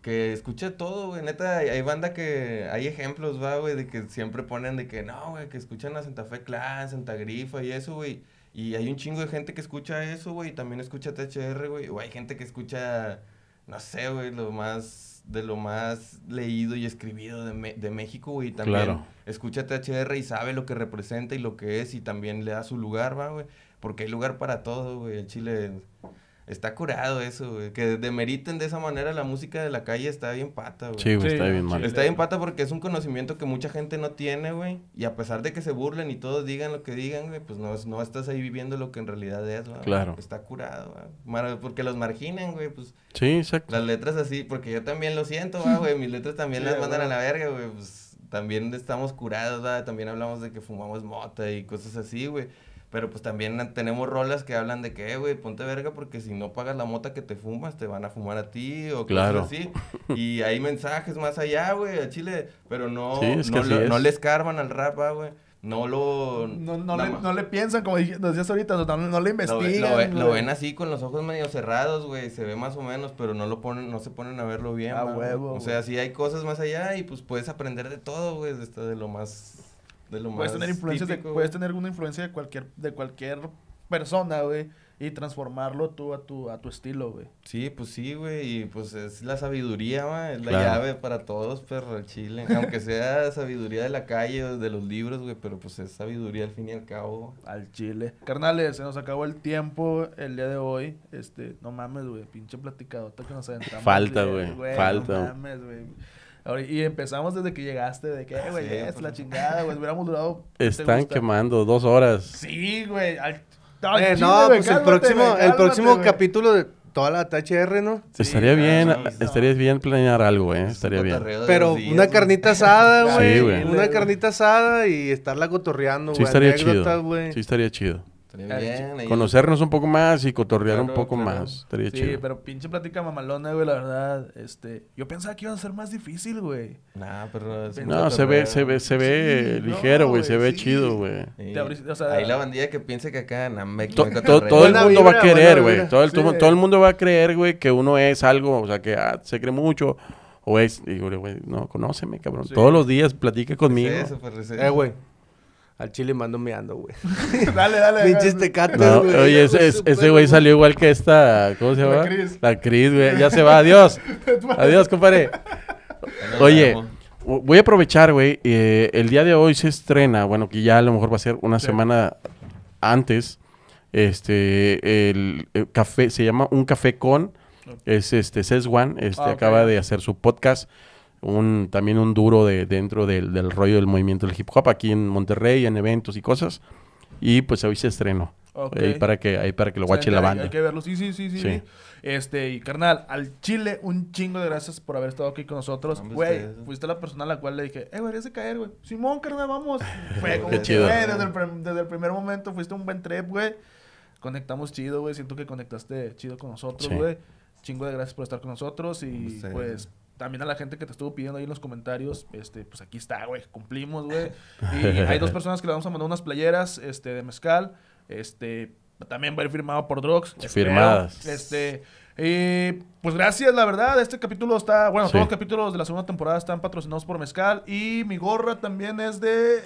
que escucha todo, güey. Neta, hay, hay banda que hay ejemplos, va, güey, de que siempre ponen de que no, güey, que escuchan a Santa Fe Clan, Santa Grifa y eso, güey. Y hay un chingo de gente que escucha eso, güey, y también escucha THR, güey. O hay gente que escucha, no sé, güey, lo más, de lo más leído y escribido de, Me- de México, güey. y También Claro. escucha THR y sabe lo que representa y lo que es y también le da su lugar, va, güey. Porque hay lugar para todo, güey. El Chile está curado eso, güey. Que demeriten de esa manera la música de la calle está bien pata, güey. Sí, güey, Sí, está bien mal. Está bien pata porque es un conocimiento que mucha gente no tiene, güey. Y a pesar de que se burlen y todos digan lo que digan, güey, pues no, es- no estás ahí viviendo lo que en realidad es, güey. Claro. Está curado, güey. Mar- Porque los marginan, güey, pues Sí, exacto. las letras así, porque yo también lo siento, güey. Mis letras también Sí, las mandan a güey. la verga, güey. Pues también estamos curados, va. También hablamos de que fumamos mota y cosas así, güey. Pero pues también tenemos rolas que hablan de que, eh, güey, ponte verga porque si no pagas la mota que te fumas, te van a fumar a ti o Claro. cosas así. Y hay mensajes más allá, güey, a Chile. Pero no, Sí, es que no, así lo- es. no le escarban al rap, va, güey. No lo... No, no, le, no le piensan, como decías ahorita, no, no le lo, ve- investigan. lo ve- lo güey. ven así con los ojos medio cerrados, güey, se ve más o menos, pero no lo ponen, no se ponen a verlo bien, A huevo, O sea, sí hay cosas más allá y pues puedes aprender de todo, güey, de, esto- de lo más de lo Puedes más tener influencias de, puedes güey. tener una influencia de cualquier, de cualquier persona, güey, y transformarlo tú a tu, a tu estilo, güey. Sí, pues sí, güey, y pues es la sabiduría, ma, es la Claro. llave para todos, perro, al chile. Aunque sea [laughs] sabiduría de la calle o de los libros, güey, pero pues es sabiduría al fin y al cabo. Al chile. Carnales, se nos acabó el tiempo el día de hoy. Este, no mames, güey, pinche platicadota que nos aventamos. Falta, güey, falta. No mames, güey. Y empezamos desde que llegaste, de que, "Eh, güey, Sí, es pues, la chingada, güey, hubiéramos durado. ¿qué te Están quemando dos horas. Sí, güey. Eh, no, güey, pues el próximo, güey, el próximo güey. capítulo de toda la THR, ¿no? Sí, estaría claro, bien, sí, no. estaría bien planear algo, eh. Estaría bien. Pero días, una güey. carnita asada, Sí, güey. güey. una carnita asada y estarla cotorreando, Sí güey. estaría anécdotas, chido. güey. Sí estaría chido. Estaría bien, ahí- Conocernos un poco más y cotorrear un Claro, poco claro. más. Estaría Sí, chido. pero pinche plática mamalona, güey, la verdad. Este, yo pensaba que iba a ser más difícil, güey. Nah, pero... un No, se ve, se ve, se ve Sí, ligero, no, güey. Se ve sí. chido, güey. Sí. O sea- Ahí la bandilla que piense que acá, nah, me, To- me to- todo el mundo va a querer, güey. Todo, el- Sí. todo- todo el mundo va a creer, güey, que uno es algo, o sea, que ah, se cree mucho. O es, digo, güey, no, conóceme, cabrón. Sí. Todos los días platica conmigo. Sí, eso, pues, sí. Eh, güey. Al chile mando meando, güey. [laughs] dale, dale. Pinches dale. tecates, No, güey. oye, ese, ese- ese güey salió igual que esta, ¿cómo se La llama? Cris. La Cris, güey. Ya se va, [laughs] adiós. adiós, compadre. Oye, voy a aprovechar, güey. eh, el día de hoy se estrena, bueno, que ya a lo mejor va a ser una Sí. semana antes. Este, el, el café, se llama Un Café Con. Es este, One, este, Ah, acaba de hacer su podcast. Un, también un duro de, dentro del, del rollo del movimiento del hip hop aquí en Monterrey, en eventos y cosas. Y pues hoy se estrenó. Ok. Ahí para que, ahí para que lo guache la Hay- banda. Hay que verlo, sí, sí, sí, sí. Sí. sí. Este, y carnal, al Chile, un chingo de gracias por haber estado aquí con nosotros. Güey, fuiste la persona a la cual le dije, eh, güey, deberías de caer, güey. Simón, carnal, vamos. [laughs] Fue como güey, desde el, desde el primer momento fuiste un buen trip, güey. Conectamos chido, güey. Siento que conectaste chido con nosotros, Sí. güey. Chingo de gracias por estar con nosotros. Y pues también a la gente que te estuvo pidiendo ahí en los comentarios, este, pues aquí está, güey. Cumplimos, güey. [laughs] Y hay dos personas que le vamos a mandar unas playeras, este, de mezcal. Este, también va a ir firmado por Drugs. espero. Firmadas. Este, y pues gracias, la verdad. Este capítulo está, bueno, Sí. todos los capítulos de la segunda temporada están patrocinados por Mezcal. Y mi gorra también es de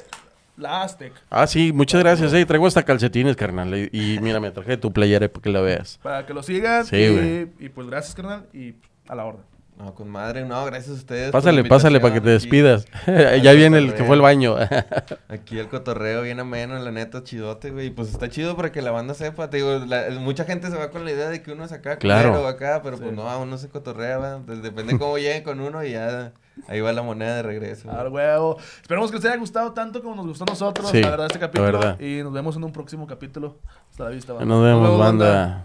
la Aztec. Ah, sí, muchas gracias. eh. Traigo hasta calcetines, carnal. Y, y mira, me traje tu playera para que la veas. Para que lo sigan. Sí, y, y pues gracias, carnal. Y a la orden. No, con madre, no, gracias a ustedes. Pásale, pásale para que te despidas. [laughs] [laughs] ya viene el que fue al baño. [laughs] Aquí, el cotorreo bien ameno, la neta, chidote, güey. Y pues está chido para que la banda sepa. Te digo, la- mucha gente se va con la idea de que uno es acá, Claro. culero, acá, pero Sí. pues no, uno se cotorrea, ¿verdad? Pues, depende cómo lleguen con uno y ya ahí va la moneda de regreso. güey. Al huevo. Esperemos que les haya gustado tanto como nos gustó a nosotros, Sí, la verdad, este la capítulo. verdad. Y nos vemos en un próximo capítulo. Hasta la vista, banda. Nos vemos, banda.